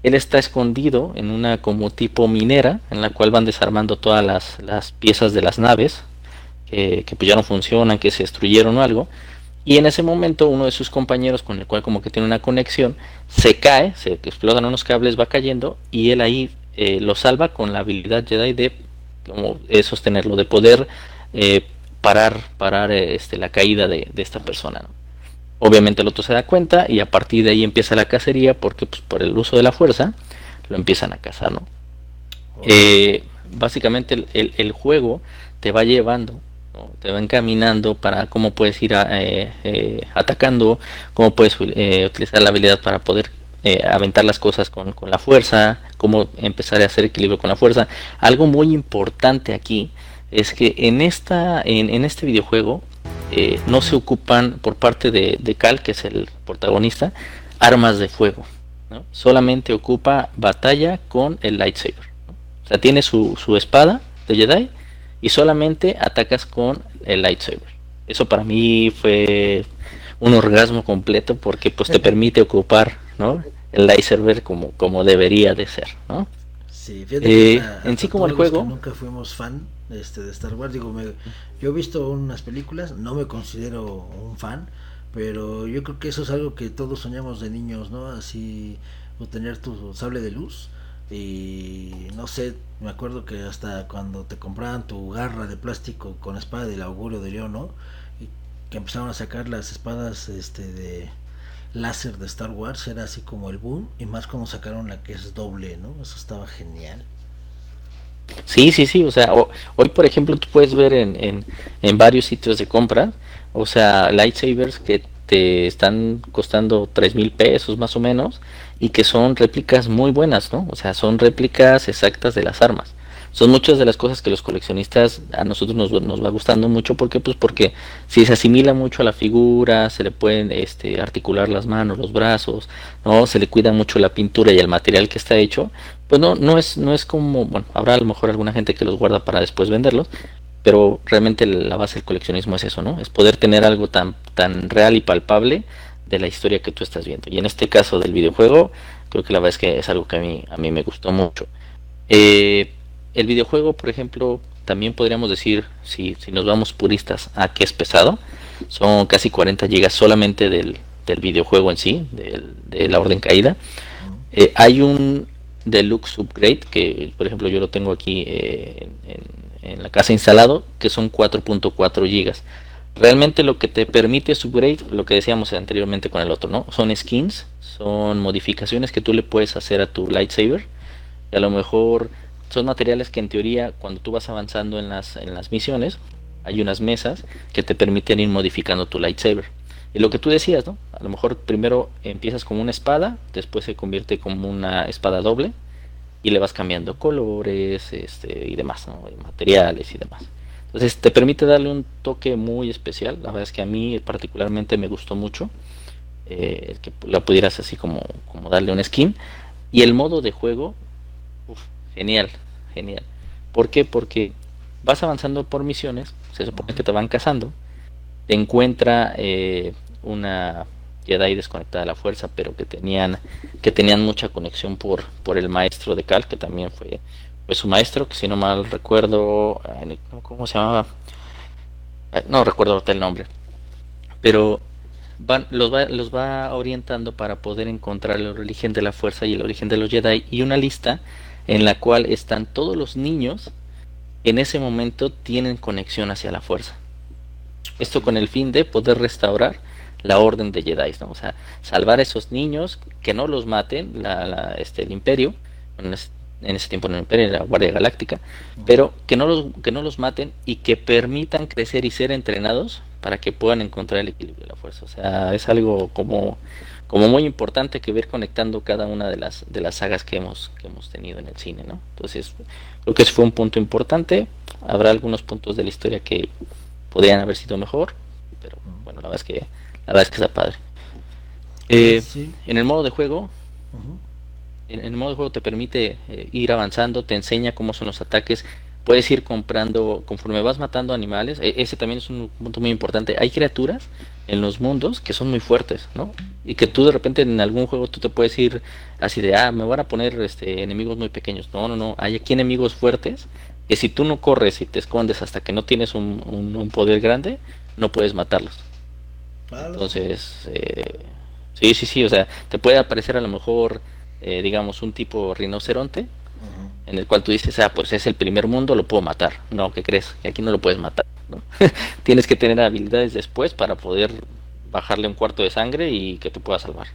B: él está escondido en una como tipo minera, en la cual van desarmando todas las, las piezas de las naves, que, que pues ya no funcionan, que se destruyeron o algo. Y en ese momento uno de sus compañeros, con el cual como que tiene una conexión, se cae, se explotan unos cables, va cayendo, y él ahí eh, lo salva con la habilidad Jedi de como eh, sostenerlo, de poder eh, parar, parar eh, este, la caída de, de esta persona. ¿no? Obviamente el otro se da cuenta y a partir de ahí empieza la cacería porque pues, por el uso de la fuerza lo empiezan a cazar. ¿no? Eh, básicamente el, el- el juego te va llevando, te va encaminando para cómo puedes ir a- eh, eh, atacando, cómo puedes eh, utilizar la habilidad para poder eh, aventar las cosas con, con la fuerza, cómo empezar a hacer equilibrio con la fuerza. Algo muy importante aquí es que en, esta, en, en este videojuego no se ocupan por parte de, de Cal, que es el protagonista, armas de fuego. Solamente ocupa batalla con el lightsaber. O sea, tiene su, su espada de Jedi y solamente atacas con el lightsaber. Eso para mí fue un orgasmo completo porque pues te permite ocupar, ¿no? El lightsaber como, como debería de ser, ¿no?
A: Sí, fíjate
B: Eh, en sí como el juego-
A: nunca fuimos fan este, de Star Wars. Digo, me- yo he visto unas películas, no me considero un fan, pero yo creo que eso es algo que todos soñamos de niños, ¿no? Así, o tener tu sable de luz. Y no sé, me acuerdo que hasta cuando te compraban tu garra de plástico con espada del augurio de León, ¿no? Y que empezaron a sacar las espadas este, de láser de Star Wars, era así como el boom. Y más cuando sacaron la que es doble, ¿no? Eso estaba genial.
B: Sí, sí, sí, o sea, hoy por ejemplo tú puedes ver en, en, en varios sitios de compra, o sea, lightsabers que te están costando tres mil pesos más o menos y que son réplicas muy buenas, ¿no? O sea, son réplicas exactas de las armas. Son muchas de las cosas que los coleccionistas a nosotros nos, nos va gustando mucho, ¿por qué? Pues porque si se asimila mucho a la figura, se le pueden este, articular las manos, los brazos, ¿no? Se le cuida mucho la pintura y el material que está hecho, pues no, no es, no es como, bueno, habrá a lo mejor alguna gente que los guarda para después venderlos, pero realmente la base del coleccionismo es eso, ¿no? Es poder tener algo tan, tan real y palpable de la historia que tú estás viendo. Y en este caso del videojuego, creo que la verdad es que es algo que a mí, a mí me gustó mucho. Eh, el videojuego, por ejemplo, también podríamos decir, si, si nos vamos puristas, a que es pesado, son casi 40 gigas solamente del, del videojuego en sí, de la orden caída. Eh, hay un deluxe upgrade que, por ejemplo, yo lo tengo aquí eh, en- en la casa instalado, que son 4.4 gigas. Realmente lo que te permite es upgrade, lo que decíamos anteriormente con el otro, ¿no? Son skins, son modificaciones que tú le puedes hacer a tu lightsaber. Y a lo mejor son materiales que en teoría cuando tú vas avanzando en las, en las misiones, hay unas mesas que te permiten ir modificando tu lightsaber. Y lo que tú decías, ¿no? A lo mejor primero empiezas como una espada, después se convierte como una espada doble y le vas cambiando colores este, y demás, ¿no? Materiales y demás. Entonces te permite darle un toque muy especial. La verdad es que a mí particularmente me gustó mucho eh, el que la pudieras así como, como darle un skin. Y el modo de juego, uf, genial, genial. ¿Por qué? Porque vas avanzando por misiones, se supone que te van cazando, te encuentra eh, una Jedi desconectada de la fuerza, pero que tenían que tenían mucha conexión por por el maestro de Cal, que también fue fue su maestro, que si no mal recuerdo, ¿cómo se llamaba? No recuerdo el nombre, pero van, los, va, los va orientando para poder encontrar el origen de la fuerza y el origen de los Jedi y una lista en la cual están todos los niños que en ese momento tienen conexión hacia la fuerza. Esto con el fin de poder restaurar la orden de Jedi, ¿no? O sea, salvar a esos niños, que no los maten, la, la- este, el imperio, en ese, en tiempo no el imperio, la Guardia Galáctica, pero que no, los, que no los maten y que permitan crecer y ser entrenados para que puedan encontrar el equilibrio de la fuerza. O sea, es algo como, como muy importante que ver conectando cada una de las, de las sagas que hemos, que hemos tenido en el cine, ¿no? Entonces, creo que ese fue un punto importante. Habrá algunos puntos de la historia que podrían haber sido mejor, pero bueno, la verdad es que la verdad es que está padre. Eh,
A: Sí.
B: En el modo de juego, en en el modo de juego te permite eh, ir avanzando, te enseña cómo son los ataques, puedes ir comprando conforme vas matando animales, e- ese también es un punto muy importante. Hay criaturas en los mundos que son muy fuertes, ¿no? Y que tú de repente en algún juego tú te puedes ir así de, ah, me van a poner este enemigos muy pequeños. No, no, no, hay aquí enemigos fuertes que si tú no corres y te escondes hasta que no tienes un, un- un poder grande, no puedes matarlos.
A: Lo-
B: Entonces, eh, sí, sí, sí, o sea, te puede aparecer a lo mejor, eh, digamos, un tipo rinoceronte, en el cual tú dices, ah, pues es el primer mundo, lo puedo matar. No, ¿qué crees? Que aquí no lo puedes matar, ¿no? Tienes que tener habilidades después para poder bajarle un cuarto de sangre y que te pueda salvar.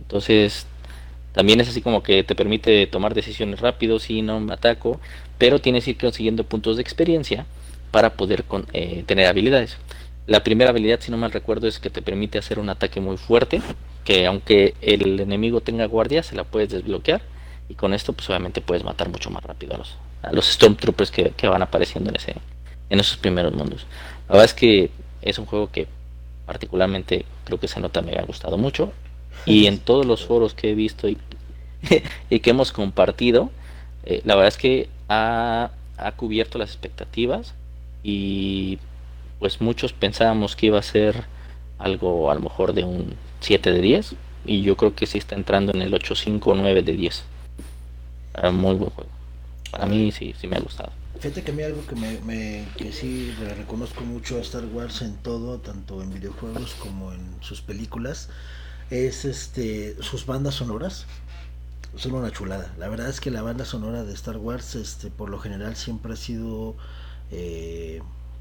B: Entonces, también es así como que te permite tomar decisiones rápido, sí, no me ataco, pero tienes que ir consiguiendo puntos de experiencia para poder con- eh, tener habilidades. La primera habilidad, si no mal recuerdo, es que te permite hacer un ataque muy fuerte, que aunque el enemigo tenga guardia, se la puedes desbloquear. Y con esto pues obviamente puedes matar mucho más rápido a los, a los Stormtroopers que, que van apareciendo en ese en esos primeros mundos. La verdad es que es un juego que particularmente creo que se nota me ha gustado mucho. Y en todos los foros que he visto y, y que hemos compartido, eh, la verdad es que ha, ha cubierto las expectativas. Y pues muchos pensábamos que iba a ser algo a lo mejor de un 7 de 10 y yo creo que sí está entrando en el 8, 5, 9 de 10. Ah, muy buen juego. Para mí sí, sí me ha gustado.
A: Fíjate que a mí algo que, me, me- que sí reconozco mucho a Star Wars en todo, tanto en videojuegos como en sus películas, es este sus bandas sonoras. Son una chulada. La verdad es que la banda sonora de Star Wars, este, por lo general siempre ha sido, eh,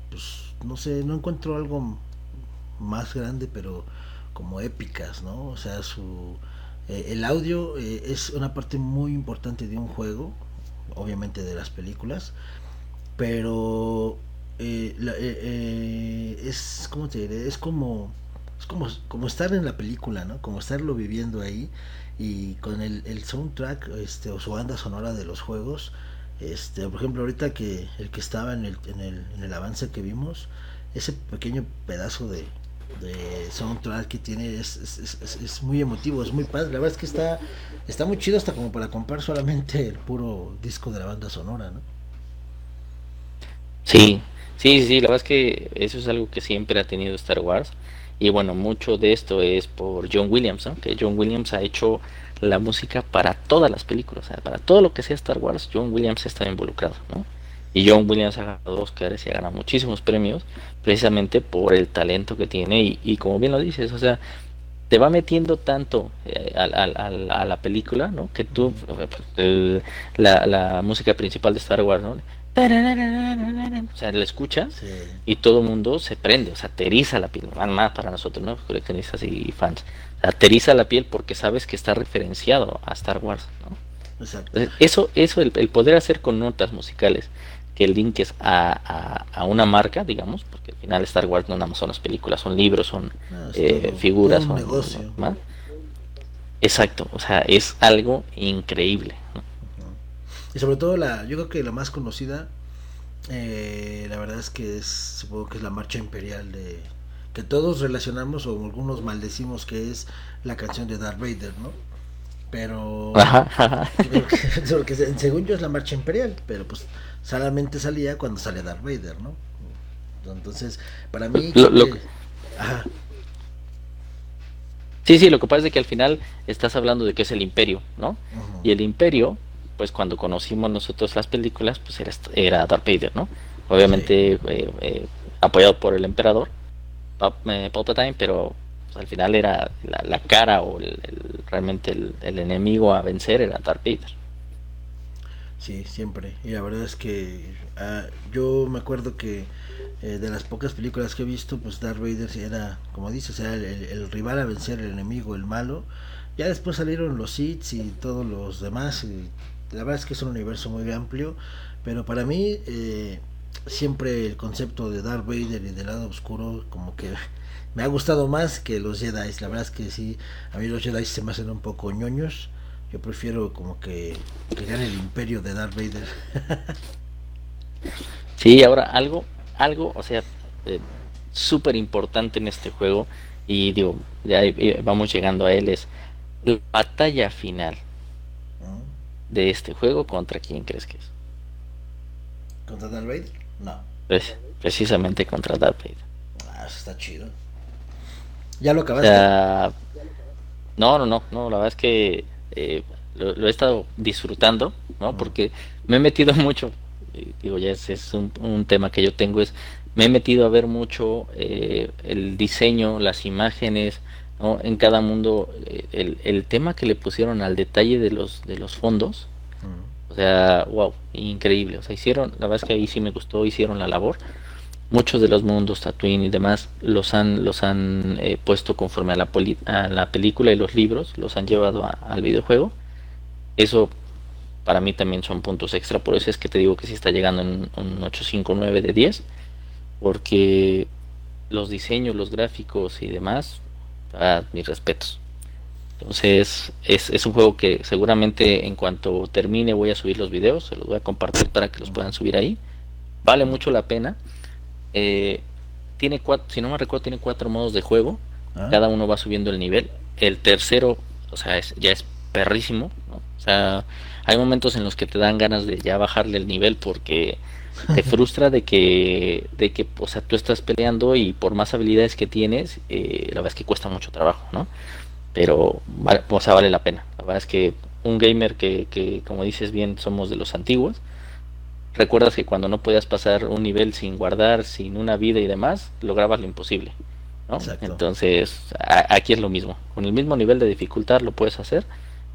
A: pues, no sé, no encuentro algo más grande, pero como épicas, ¿no? O sea, su eh, el audio eh, es una parte muy importante de un juego, obviamente de las películas, pero eh, la- eh, eh, es como te diré, es como es como, como estar en la película, ¿no? Como estarlo viviendo ahí y con el, el soundtrack este, o su banda sonora de los juegos. Este, por ejemplo, ahorita que el que estaba en el, en el, en el avance que vimos, ese pequeño pedazo de, de soundtrack que tiene es, es, muy emotivo, es muy padre. La verdad es que está, está muy chido hasta como para comprar solamente el puro disco de la banda sonora, ¿no?
B: Sí, sí, sí, la verdad es que eso es algo que siempre ha tenido Star Wars. Y bueno, mucho de esto es por John Williams, ¿no? Que John Williams ha hecho la música para todas las películas, sea, para todo lo que sea Star Wars, John Williams está involucrado, ¿no? Y John Williams ha ganado Oscars y ha ganado muchísimos premios precisamente por el talento que tiene y, y como bien lo dices, o sea, te va metiendo tanto eh, a, la película, ¿no? Que tú, el- la, la música principal de Star Wars, ¿no? O sea, la escuchas
A: Sí.
B: y todo el mundo se prende, o sea, te eriza la piel, van más para nosotros, ¿no? Coleccionistas y fans. O sea, te eriza la piel porque sabes que está referenciado a Star Wars, ¿no?
A: Exacto.
B: Entonces, eso, eso el, el poder hacer con notas musicales que linques a, a, a una marca, digamos, porque al final Star Wars no nada más son las películas, son libros, son
A: No, es
B: eh,
A: todo-
B: figuras,
A: todo
B: son. ¿no? Exacto, o sea, es algo increíble. ¿no?
A: Y sobre todo la, yo creo que la más conocida, eh, la verdad es que es, supongo que es la marcha imperial de que todos relacionamos o algunos maldecimos que es la canción de Darth Vader, ¿no? Pero
B: Ajá, ajá.
A: porque, porque se- según yo es la marcha imperial, pero pues solamente salía cuando sale Darth Vader, ¿no? Entonces, para mí
B: Lo-
A: creo
B: lo-
A: que- ajá,
B: Sí, sí, lo que pasa es que al final estás hablando de que es el imperio, ¿no? Y el imperio, pues cuando conocimos nosotros las películas, pues era, era Darth Vader, ¿no? Obviamente eh, eh, apoyado por el emperador, eh, Palpatine, pero pues, al final era la, cara o el, realmente el, enemigo a vencer era Darth Vader.
A: Sí, siempre. Y la verdad es que ah, yo me acuerdo que eh, de las pocas películas que he visto, pues Darth Vader era, como dices, era el rival a vencer, el enemigo, el malo. Ya después salieron los Sith y todos los demás. Y la verdad es que es un universo muy amplio. Pero para mí, eh, siempre el concepto de Darth Vader y del lado oscuro, como que me ha gustado más que los Jedi. La verdad es que sí, a mí los Jedi se me hacen un poco ñoños. Yo prefiero como que, gane el imperio de Darth Vader.
B: Sí, ahora algo, algo, o sea, eh, súper importante en este juego, y digo, ya eh, vamos llegando a él, es la batalla final
A: ¿no?
B: de este juego, ¿contra quién crees que es?
A: ¿Contra Darth Vader? No.
B: Pre- precisamente contra Darth Vader.
A: Ah, eso está chido. ¿Ya lo
B: O
A: acabaste?
B: sea, no, no, no, no, la verdad es que eh, lo, lo he estado disfrutando, ¿no? Porque me he metido mucho, y digo, ya ese es un, un tema que yo tengo, es, me he metido a ver mucho eh, el diseño, las imágenes, ¿no? En cada mundo, eh, el, el tema que le pusieron al detalle de los, de los fondos, o sea, wow, increíble. O sea, hicieron, la verdad es que ahí sí me gustó, hicieron la labor. Muchos de los mundos, Tatooine y demás, los han, los han eh, puesto conforme a la, poli- a la película y los libros, los han llevado al videojuego. Eso para mí también son puntos extra, por eso es que te digo que sí está llegando en un 859 de 10, porque los diseños, los gráficos y demás, ah, mis respetos. Entonces es, es un juego que seguramente en cuanto termine voy a subir los videos, se los voy a compartir para que los puedan subir ahí. Vale mucho la pena. Eh, tiene cuatro, si no me recuerdo, tiene cuatro modos de juego.
A: Ah,
B: Cada uno va subiendo el nivel. El tercero, o sea, es, ya es perrísimo. ¿no? O sea, hay momentos en los que te dan ganas de ya bajarle el nivel porque te frustra de que, de que, o sea, tú estás peleando y por más habilidades que tienes, eh, la verdad es que cuesta mucho trabajo, ¿no? Pero, o sea, vale la pena. La verdad es que un gamer que, que, como dices bien, somos de los antiguos, recuerdas que cuando no podías pasar un nivel sin guardar, sin una vida y demás, lograbas lo imposible. ¿no? Entonces, aquí es lo mismo. Con el mismo nivel de dificultad lo puedes hacer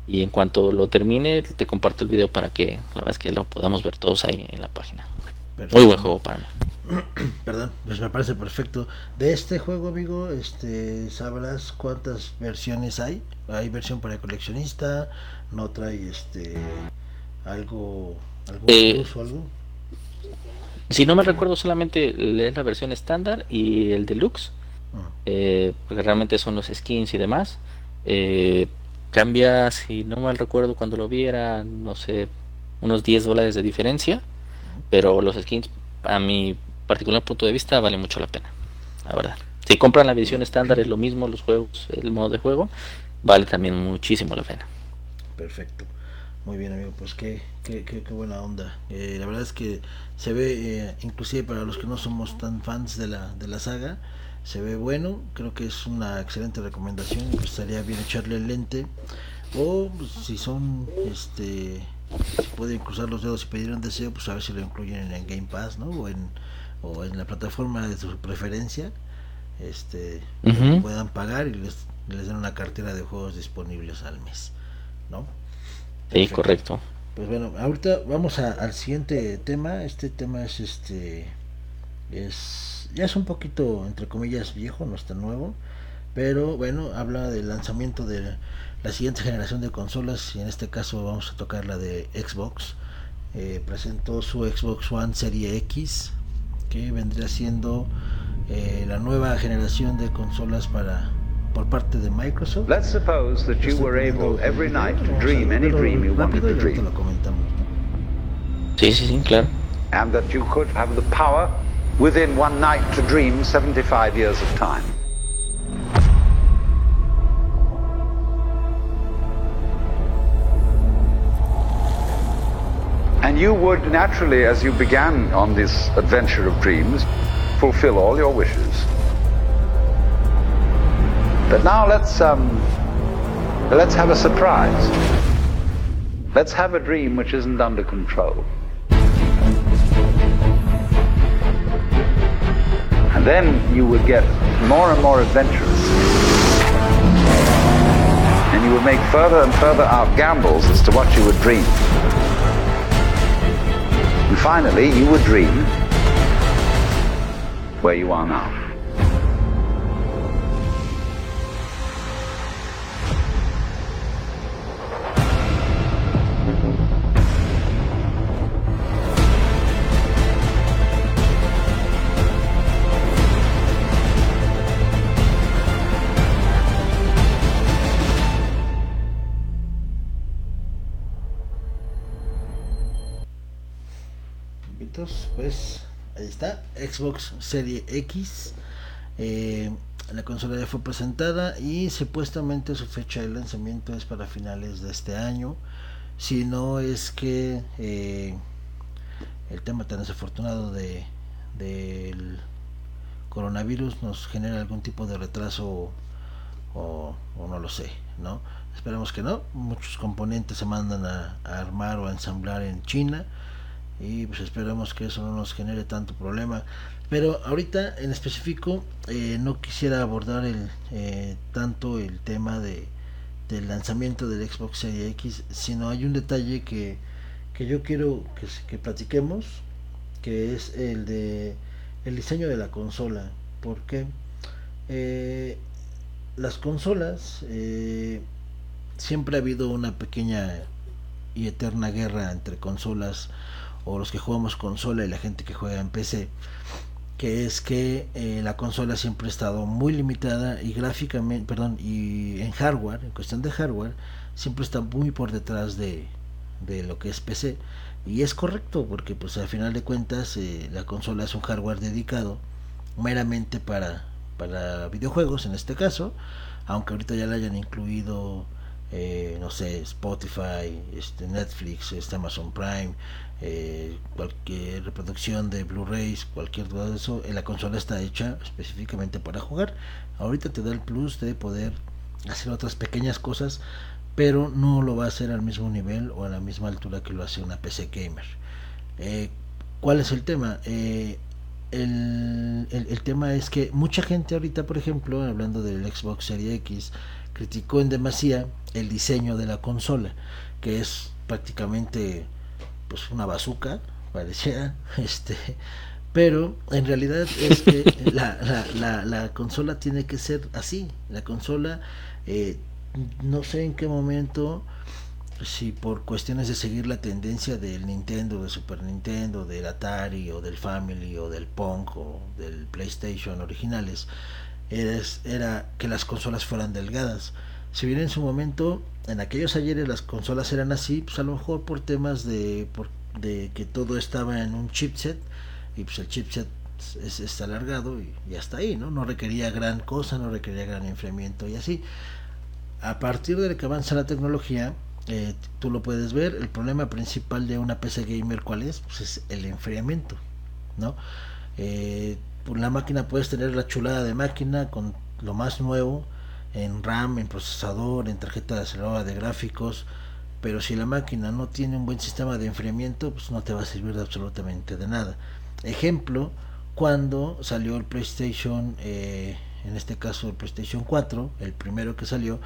B: y en cuanto lo termine te comparto el video para que la verdad es que lo podamos ver todos ahí en la página. Muy buen juego para mí.
A: Perdón, pues me parece perfecto. De este juego, amigo, este, ¿sabrás cuántas versiones hay? ¿Hay versión para coleccionista? ¿No trae este algo, algo
B: eh, algo? Si no me recuerdo, solamente es la versión estándar y el deluxe. Ah. Eh, porque realmente son los skins y demás. Eh, cambia, si no mal recuerdo, cuando lo vi era, no sé, unos 10 dólares de diferencia, pero los skins, a mi particular punto de vista, vale mucho la pena, la verdad. Si compran la edición estándar es lo mismo, los juegos, el modo de juego, vale también muchísimo la pena.
A: Perfecto. Muy bien, amigo, pues qué, qué, qué, buena onda. Eh, la verdad es que se ve, eh, inclusive para los que no somos tan fans de la, de la saga, se ve bueno, creo que es una excelente recomendación, pues estaría bien echarle el lente o pues, si son este si pueden cruzar los dedos y pedir un deseo, pues a ver si lo incluyen en Game Pass, ¿no? O en, o en la plataforma de su preferencia, este puedan pagar y les, les den una cartera de juegos disponibles al mes, ¿no?
B: Sí, correcto.
A: Pues bueno, ahorita vamos al siguiente tema. Este tema es este es ya es un poquito, entre comillas, viejo, no está nuevo, pero bueno, habla del lanzamiento de la siguiente generación de consolas, y en este caso vamos a tocar la de Xbox. Eh, presentó su Xbox One Serie X, que vendría siendo eh, la nueva generación de consolas para por parte de Microsoft.
D: Let's suppose that you were able every night to dream any dream you wanted to dream.
A: Lo comentamos,
B: Sí, sí, sí, claro.
D: And that you could have the power within one night to dream 75 years of time. And you would naturally, as you began on this adventure of dreams, fulfill all your wishes. But now let's um, let's have a surprise. Let's have a dream which isn't under control. And then you would get more and more adventurous. And you would make further and further out gambles as to what you would dream. And finally, you would dream where you are now.
A: Xbox Serie X. Eh, la consola ya fue presentada y supuestamente su fecha de lanzamiento es para finales de este año. Si no es que eh, el tema tan desafortunado de del coronavirus nos genera algún tipo de retraso o, no lo sé, ¿no? Esperemos que no. Muchos componentes se mandan a armar o a ensamblar en China y pues esperamos que eso no nos genere tanto problema. Pero ahorita en específico eh, no quisiera abordar el eh, tanto el tema de del lanzamiento del Xbox Series X sino hay un detalle que, que yo quiero que, que platiquemos que es el de el diseño de la consola. Porque eh, las consolas siempre ha habido una pequeña y eterna guerra entre consolas o los que jugamos consola y la gente que juega en PC, que es que eh, la consola siempre ha estado muy limitada y gráficamente, perdón, y en hardware, en cuestión de hardware, siempre está muy por detrás de, de lo que es PC. Y es correcto, porque pues al final de cuentas eh, la consola es un hardware dedicado meramente para, para videojuegos en este caso, aunque ahorita ya le hayan incluido eh, no sé, Spotify, este, Netflix, este Amazon Prime, eh, cualquier reproducción de Blu-rays, cualquier duda de eso, la consola está hecha específicamente para jugar. Ahorita te da el plus de poder hacer otras pequeñas cosas, pero no lo va a hacer al mismo nivel o a la misma altura que lo hace una PC gamer. Eh, ¿Cuál es el tema? Eh, el, el, tema es que mucha gente ahorita, por ejemplo, hablando del Xbox Series X, criticó en demasía el diseño de la consola, que es prácticamente pues una bazooka, parecía, este, pero en realidad es que la, la, la, la, consola tiene que ser así, la consola, eh, no sé en qué momento, si por cuestiones de seguir la tendencia del Nintendo, de Super Nintendo, del Atari o del Family o del Pong o del PlayStation originales, era que las consolas fueran delgadas. Si bien en su momento en aquellos ayeres las consolas eran así, pues a lo mejor por temas de, por, de que todo estaba en un chipset y pues el chipset es, es alargado y, y, hasta ahí, ¿no? No requería gran cosa, no requería gran enfriamiento y así. A partir de que avanza la tecnología, eh, tú lo puedes ver, el problema principal de una PC gamer, ¿cuál es? Pues es el enfriamiento, ¿no? Eh, por la máquina puedes tener la chulada de máquina con lo más nuevo, en RAM, en procesador, en tarjeta de aceleradora de gráficos, pero si la máquina no tiene un buen sistema de enfriamiento, pues no te va a servir de absolutamente de nada. Ejemplo, cuando salió el PlayStation, eh, en este caso el PlayStation 4, el primero que salió,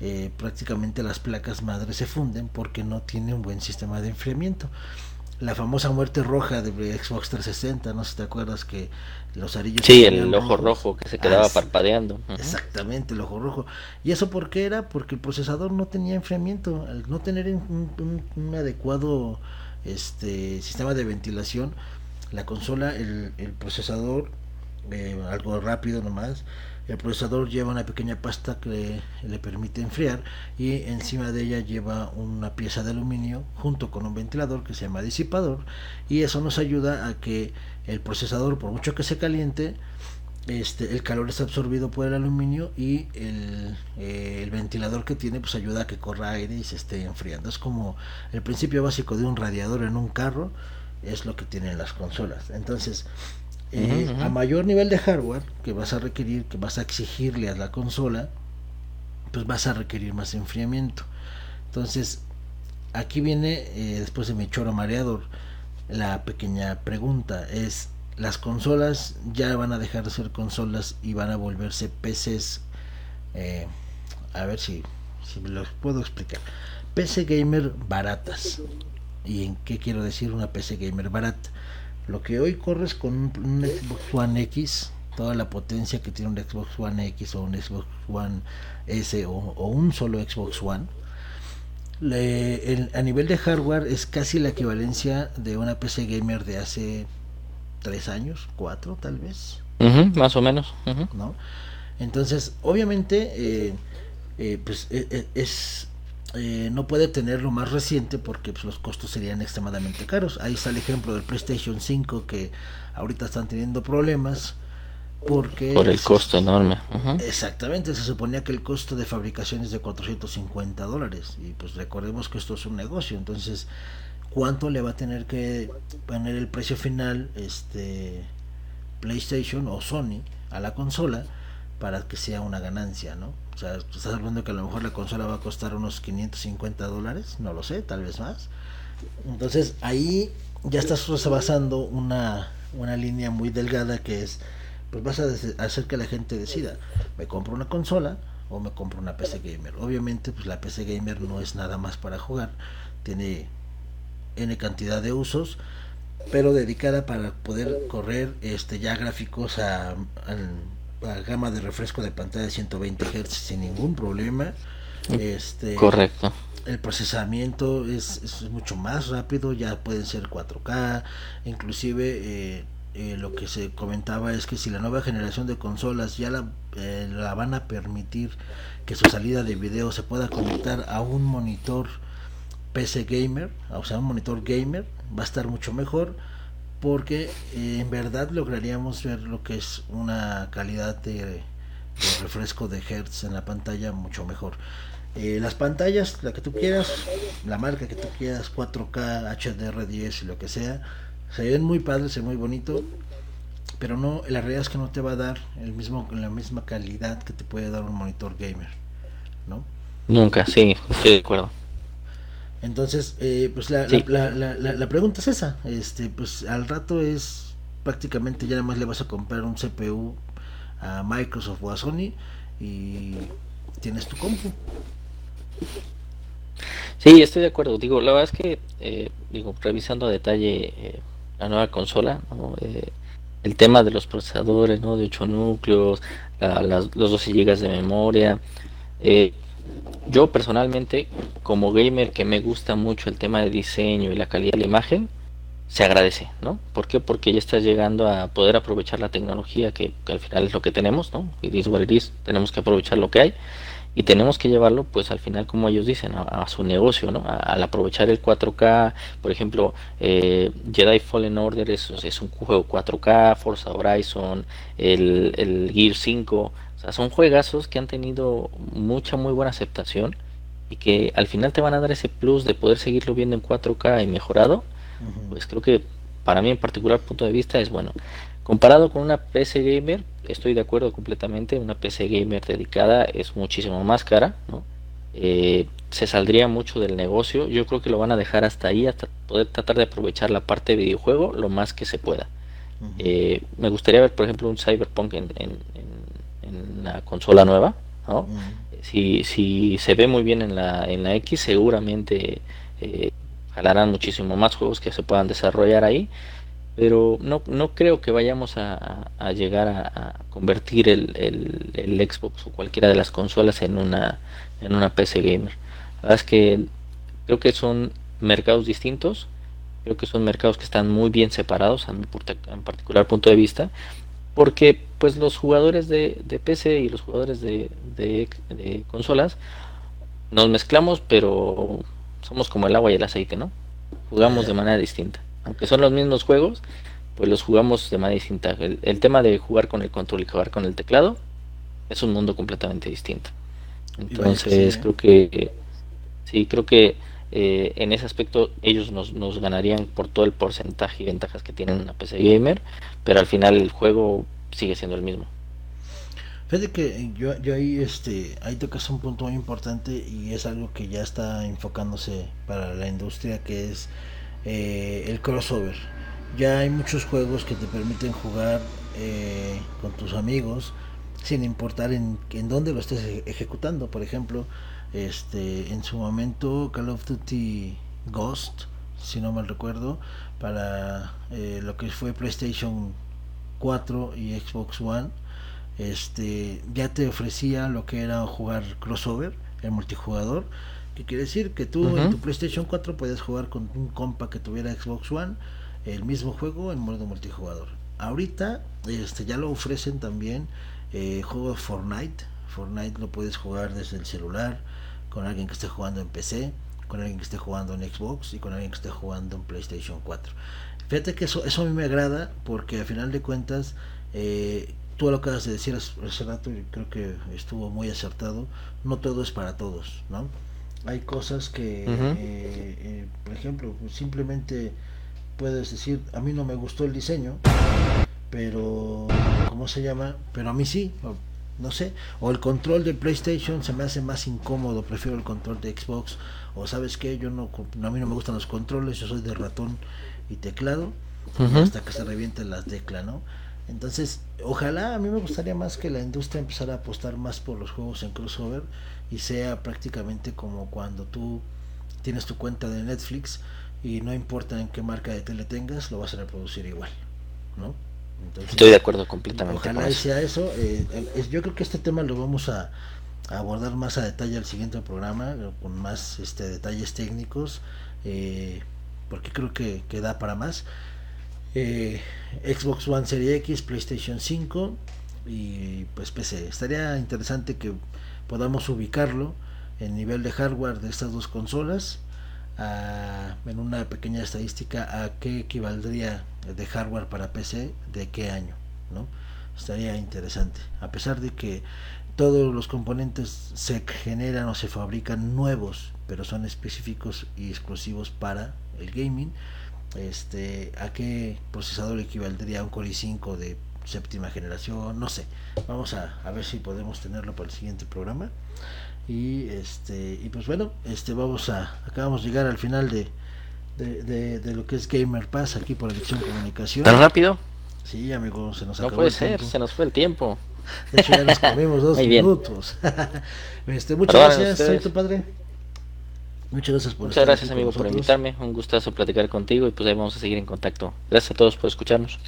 A: eh, prácticamente las placas madres se funden porque no tiene un buen sistema de enfriamiento la famosa muerte roja de Xbox 360, no sé si te acuerdas que los arillos...
B: Sí, el ojo rojo que se quedaba ah, parpadeando.
A: Exactamente, el ojo rojo. ¿Y eso por qué era? Porque el procesador no tenía enfriamiento, al no tener un, un, adecuado este sistema de ventilación, la consola, el, el procesador, eh, algo rápido nomás, el procesador lleva una pequeña pasta que le, permite enfriar y encima de ella lleva una pieza de aluminio junto con un ventilador que se llama disipador y eso nos ayuda a que el procesador por mucho que se caliente este, el calor es absorbido por el aluminio y el, eh, el, ventilador que tiene pues ayuda a que corra aire y se esté enfriando. Es como el principio básico de un radiador en un carro, es lo que tienen las consolas. Entonces, eh, a mayor nivel de hardware que vas a requerir, que vas a exigirle a la consola, pues vas a requerir más enfriamiento. Entonces, aquí viene, eh, después de mi choro mareador, la pequeña pregunta es, las consolas ya van a dejar de ser consolas y van a volverse PCs, eh, a ver si, si me lo puedo explicar. PC gamer baratas. ¿Y en qué quiero decir una PC gamer barata? Lo que hoy corres con un, Xbox One X, toda la potencia que tiene un Xbox One X o un Xbox One S o, un solo Xbox One, a nivel de hardware es casi la equivalencia de una PC gamer de hace tres años, cuatro tal vez.
B: más o menos.
A: ¿no? Entonces, obviamente, eh, eh, pues e, e, es, eh, no puede tener lo más reciente porque pues, los costos serían extremadamente caros. Ahí está el ejemplo del PlayStation 5 que ahorita están teniendo problemas porque
B: por el costo enorme.
A: Exactamente, se suponía que el costo de fabricación es de 450 dólares y pues recordemos que esto es un negocio, entonces cuánto le va a tener que poner el precio final este PlayStation o Sony a la consola para que sea una ganancia, ¿no? O sea, estás hablando que a lo mejor la consola va a costar unos 550 dólares, no lo sé, tal vez más. Entonces ahí ya estás basando una, una línea muy delgada que es, pues vas a hacer que la gente decida, me compro una consola o me compro una PC gamer. Obviamente, pues la PC gamer no es nada más para jugar, tiene n cantidad de usos, pero dedicada para poder correr este ya gráficos a gama de refresco de pantalla de 120 Hz sin ningún problema. Este,
B: Correcto.
A: El procesamiento es, es mucho más rápido, ya pueden ser 4K, inclusive eh, eh, lo que se comentaba es que si la nueva generación de consolas ya la, eh, la van a permitir que su salida de video se pueda conectar a un monitor PC gamer, o sea, un monitor gamer, va a estar mucho mejor porque eh, en verdad lograríamos ver lo que es una calidad de, refresco de hertz en la pantalla mucho mejor. Eh, las pantallas, la que tú quieras, la marca que tú quieras, 4K, HDR10 y lo que sea, se ven muy padres, se ven muy bonito, pero no, la realidad es que no te va a dar el mismo, la misma calidad que te puede dar un monitor gamer, ¿no?
B: Nunca, sí, estoy de acuerdo.
A: Entonces, eh, pues la, la, la, la, pregunta es esa, este, pues al rato es prácticamente ya nada más le vas a comprar un CPU a Microsoft o a Sony y tienes tu compu.
B: Sí, estoy de acuerdo. Digo, la verdad es que, eh, digo, revisando a detalle eh, la nueva consola, eh, el tema de los procesadores, ¿no? De 8 núcleos, los 12 GB de memoria. Yo personalmente, como gamer que me gusta mucho el tema de diseño y la calidad de la imagen, se agradece, ¿no? ¿Por qué? Porque ya estás llegando a poder aprovechar la tecnología que, al final es lo que tenemos, ¿no? Y is what tenemos que aprovechar lo que hay y tenemos que llevarlo pues al final como ellos dicen a, su negocio no al aprovechar el 4K por ejemplo eh, Jedi Fallen Order es, es, un juego 4K Forza Horizon el, el Gear 5 o sea son juegazos que han tenido mucha muy buena aceptación y que al final te van a dar ese plus de poder seguirlo viendo en 4K y mejorado pues creo que para mí en particular punto de vista es bueno comparado con una PC gamer estoy de acuerdo completamente, una PC gamer dedicada es muchísimo más cara, ¿no? Eh, se saldría mucho del negocio, yo creo que lo van a dejar hasta ahí, hasta poder tratar de aprovechar la parte de videojuego lo más que se pueda. Eh, me gustaría ver, por ejemplo, un Cyberpunk en, en, la consola nueva, ¿no? si, si se ve muy bien en la, en la X, seguramente eh, jalarán muchísimo más juegos que se puedan desarrollar ahí pero no, no creo que vayamos a, llegar a, convertir el, el, Xbox o cualquiera de las consolas en una, en una PC gamer. La verdad es que creo que son mercados distintos, creo que son mercados que están muy bien separados a mi en particular punto de vista, porque pues los jugadores de, de PC y los jugadores de, de consolas nos mezclamos, pero somos como el agua y el aceite, ¿no? Jugamos de manera distinta aunque son los mismos juegos, pues los jugamos de manera distinta. El, tema de jugar con el control y jugar con el teclado es un mundo completamente distinto. Entonces, ¿eh? creo que sí, creo que eh, en ese aspecto ellos nos, nos ganarían por todo el porcentaje y ventajas que tienen una PC gamer, pero al final el juego sigue siendo el mismo.
A: Fíjate que yo, yo ahí, este, ahí tocas un punto muy importante y es algo que ya está enfocándose para la industria, que es eh, el crossover. Ya hay muchos juegos que te permiten jugar eh, con tus amigos sin importar en, en dónde lo estés ejecutando. Por ejemplo, este, en su momento Call of Duty Ghost, si no mal recuerdo, para eh, lo que fue PlayStation 4 y Xbox One, este, ya te ofrecía lo que era jugar crossover, el multijugador ¿Qué quiere decir? Que tú en tu PlayStation 4 puedes jugar con un compa que tuviera Xbox One el mismo juego en modo multijugador. Ahorita este, ya lo ofrecen también eh, juegos Fortnite. Fortnite lo puedes jugar desde el celular, con alguien que esté jugando en PC, con alguien que esté jugando en Xbox y con alguien que esté jugando en PlayStation 4. Fíjate que eso, eso a mí me agrada porque al final de cuentas, eh, tú lo acabas de decir hace rato y creo que estuvo muy acertado, no todo es para todos, ¿no? hay cosas que, eh, eh, por ejemplo, simplemente puedes decir, a mí no me gustó el diseño, pero, ¿cómo se llama? Pero a mí sí, no sé, o el control de PlayStation se me hace más incómodo, prefiero el control de Xbox, o sabes que yo no, a mí no me gustan los controles, yo soy de ratón y teclado, hasta que se revienten las teclas, ¿no? Entonces, ojalá a mí me gustaría más que la industria empezara a apostar más por los juegos en crossover y sea prácticamente como cuando tú tienes tu cuenta de Netflix y no importa en qué marca de tele tengas, lo vas a reproducir igual, ¿no?
B: Estoy de acuerdo completamente.
A: Ojalá sea eso. Eh, yo creo que este tema lo vamos a, abordar más a detalle al siguiente programa, con más este, detalles técnicos, eh, porque creo que, que, da para más. Eh, Xbox One Series X, PlayStation 5 y pues PC. Estaría interesante que podamos ubicarlo en nivel de hardware de estas dos consolas en una pequeña estadística a qué equivaldría de hardware para PC de qué año no estaría interesante a pesar de que todos los componentes se generan o se fabrican nuevos, pero son específicos y exclusivos para el gaming. Este, ¿A qué procesador equivaldría un Core i5 de séptima generación? No sé. Vamos a, a ver si podemos tenerlo para el siguiente programa. Y este y pues bueno, este vamos a acabamos de llegar al final de, de, de, de lo que es Gamer Pass aquí por Edición Comunicación.
B: ¿Tan rápido?
A: Sí, amigo, se nos
B: No
A: acabó
B: puede
A: el
B: ser,
A: tiempo.
B: se nos fue el tiempo.
A: De hecho, ya nos comimos dos minutos. este, muchas gracias, soy tu padre. Muchas gracias por
B: Muchas gracias amigo por invitarme, un gustazo platicar contigo y pues ahí vamos a seguir en contacto. Gracias a todos por escucharnos.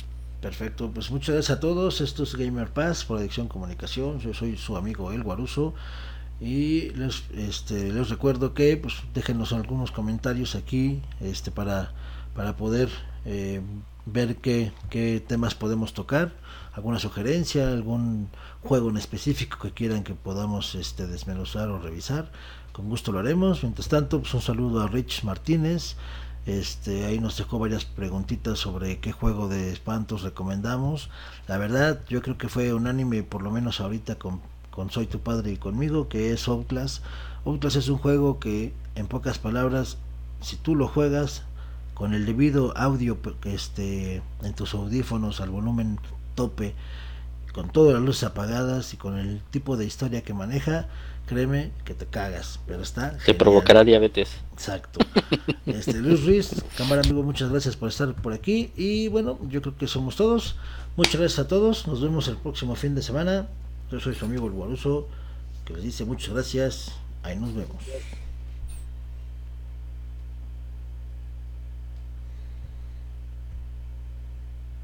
A: Perfecto, pues muchas gracias a todos. Esto es Gamer Pass por Adicción Comunicación. Yo soy su amigo El Guaruso. Y les, este, les recuerdo que pues déjenos algunos comentarios aquí este, para, para poder eh, ver qué, qué temas podemos tocar. Alguna sugerencia, algún juego en específico que quieran que podamos este, desmenuzar o revisar. Con gusto lo haremos. Mientras tanto, pues un saludo a Rich Martínez. Este, ahí nos dejó varias preguntitas sobre qué juego de espantos recomendamos. La verdad, yo creo que fue unánime, por lo menos ahorita con, con Soy tu padre y conmigo, que es Outlast. Outlast es un juego que, en pocas palabras, si tú lo juegas con el debido audio este, en tus audífonos al volumen tope, con todas las luces apagadas y con el tipo de historia que maneja, créeme que te cagas, pero está
B: Te
A: genial.
B: provocará diabetes.
A: Exacto. Este, Luis Ruiz, cámara amigo, muchas gracias por estar por aquí. Y bueno, yo creo que somos todos. Muchas gracias a todos. Nos vemos el próximo fin de semana. Yo soy su amigo el Guaruso, que les dice muchas gracias. Ahí nos vemos.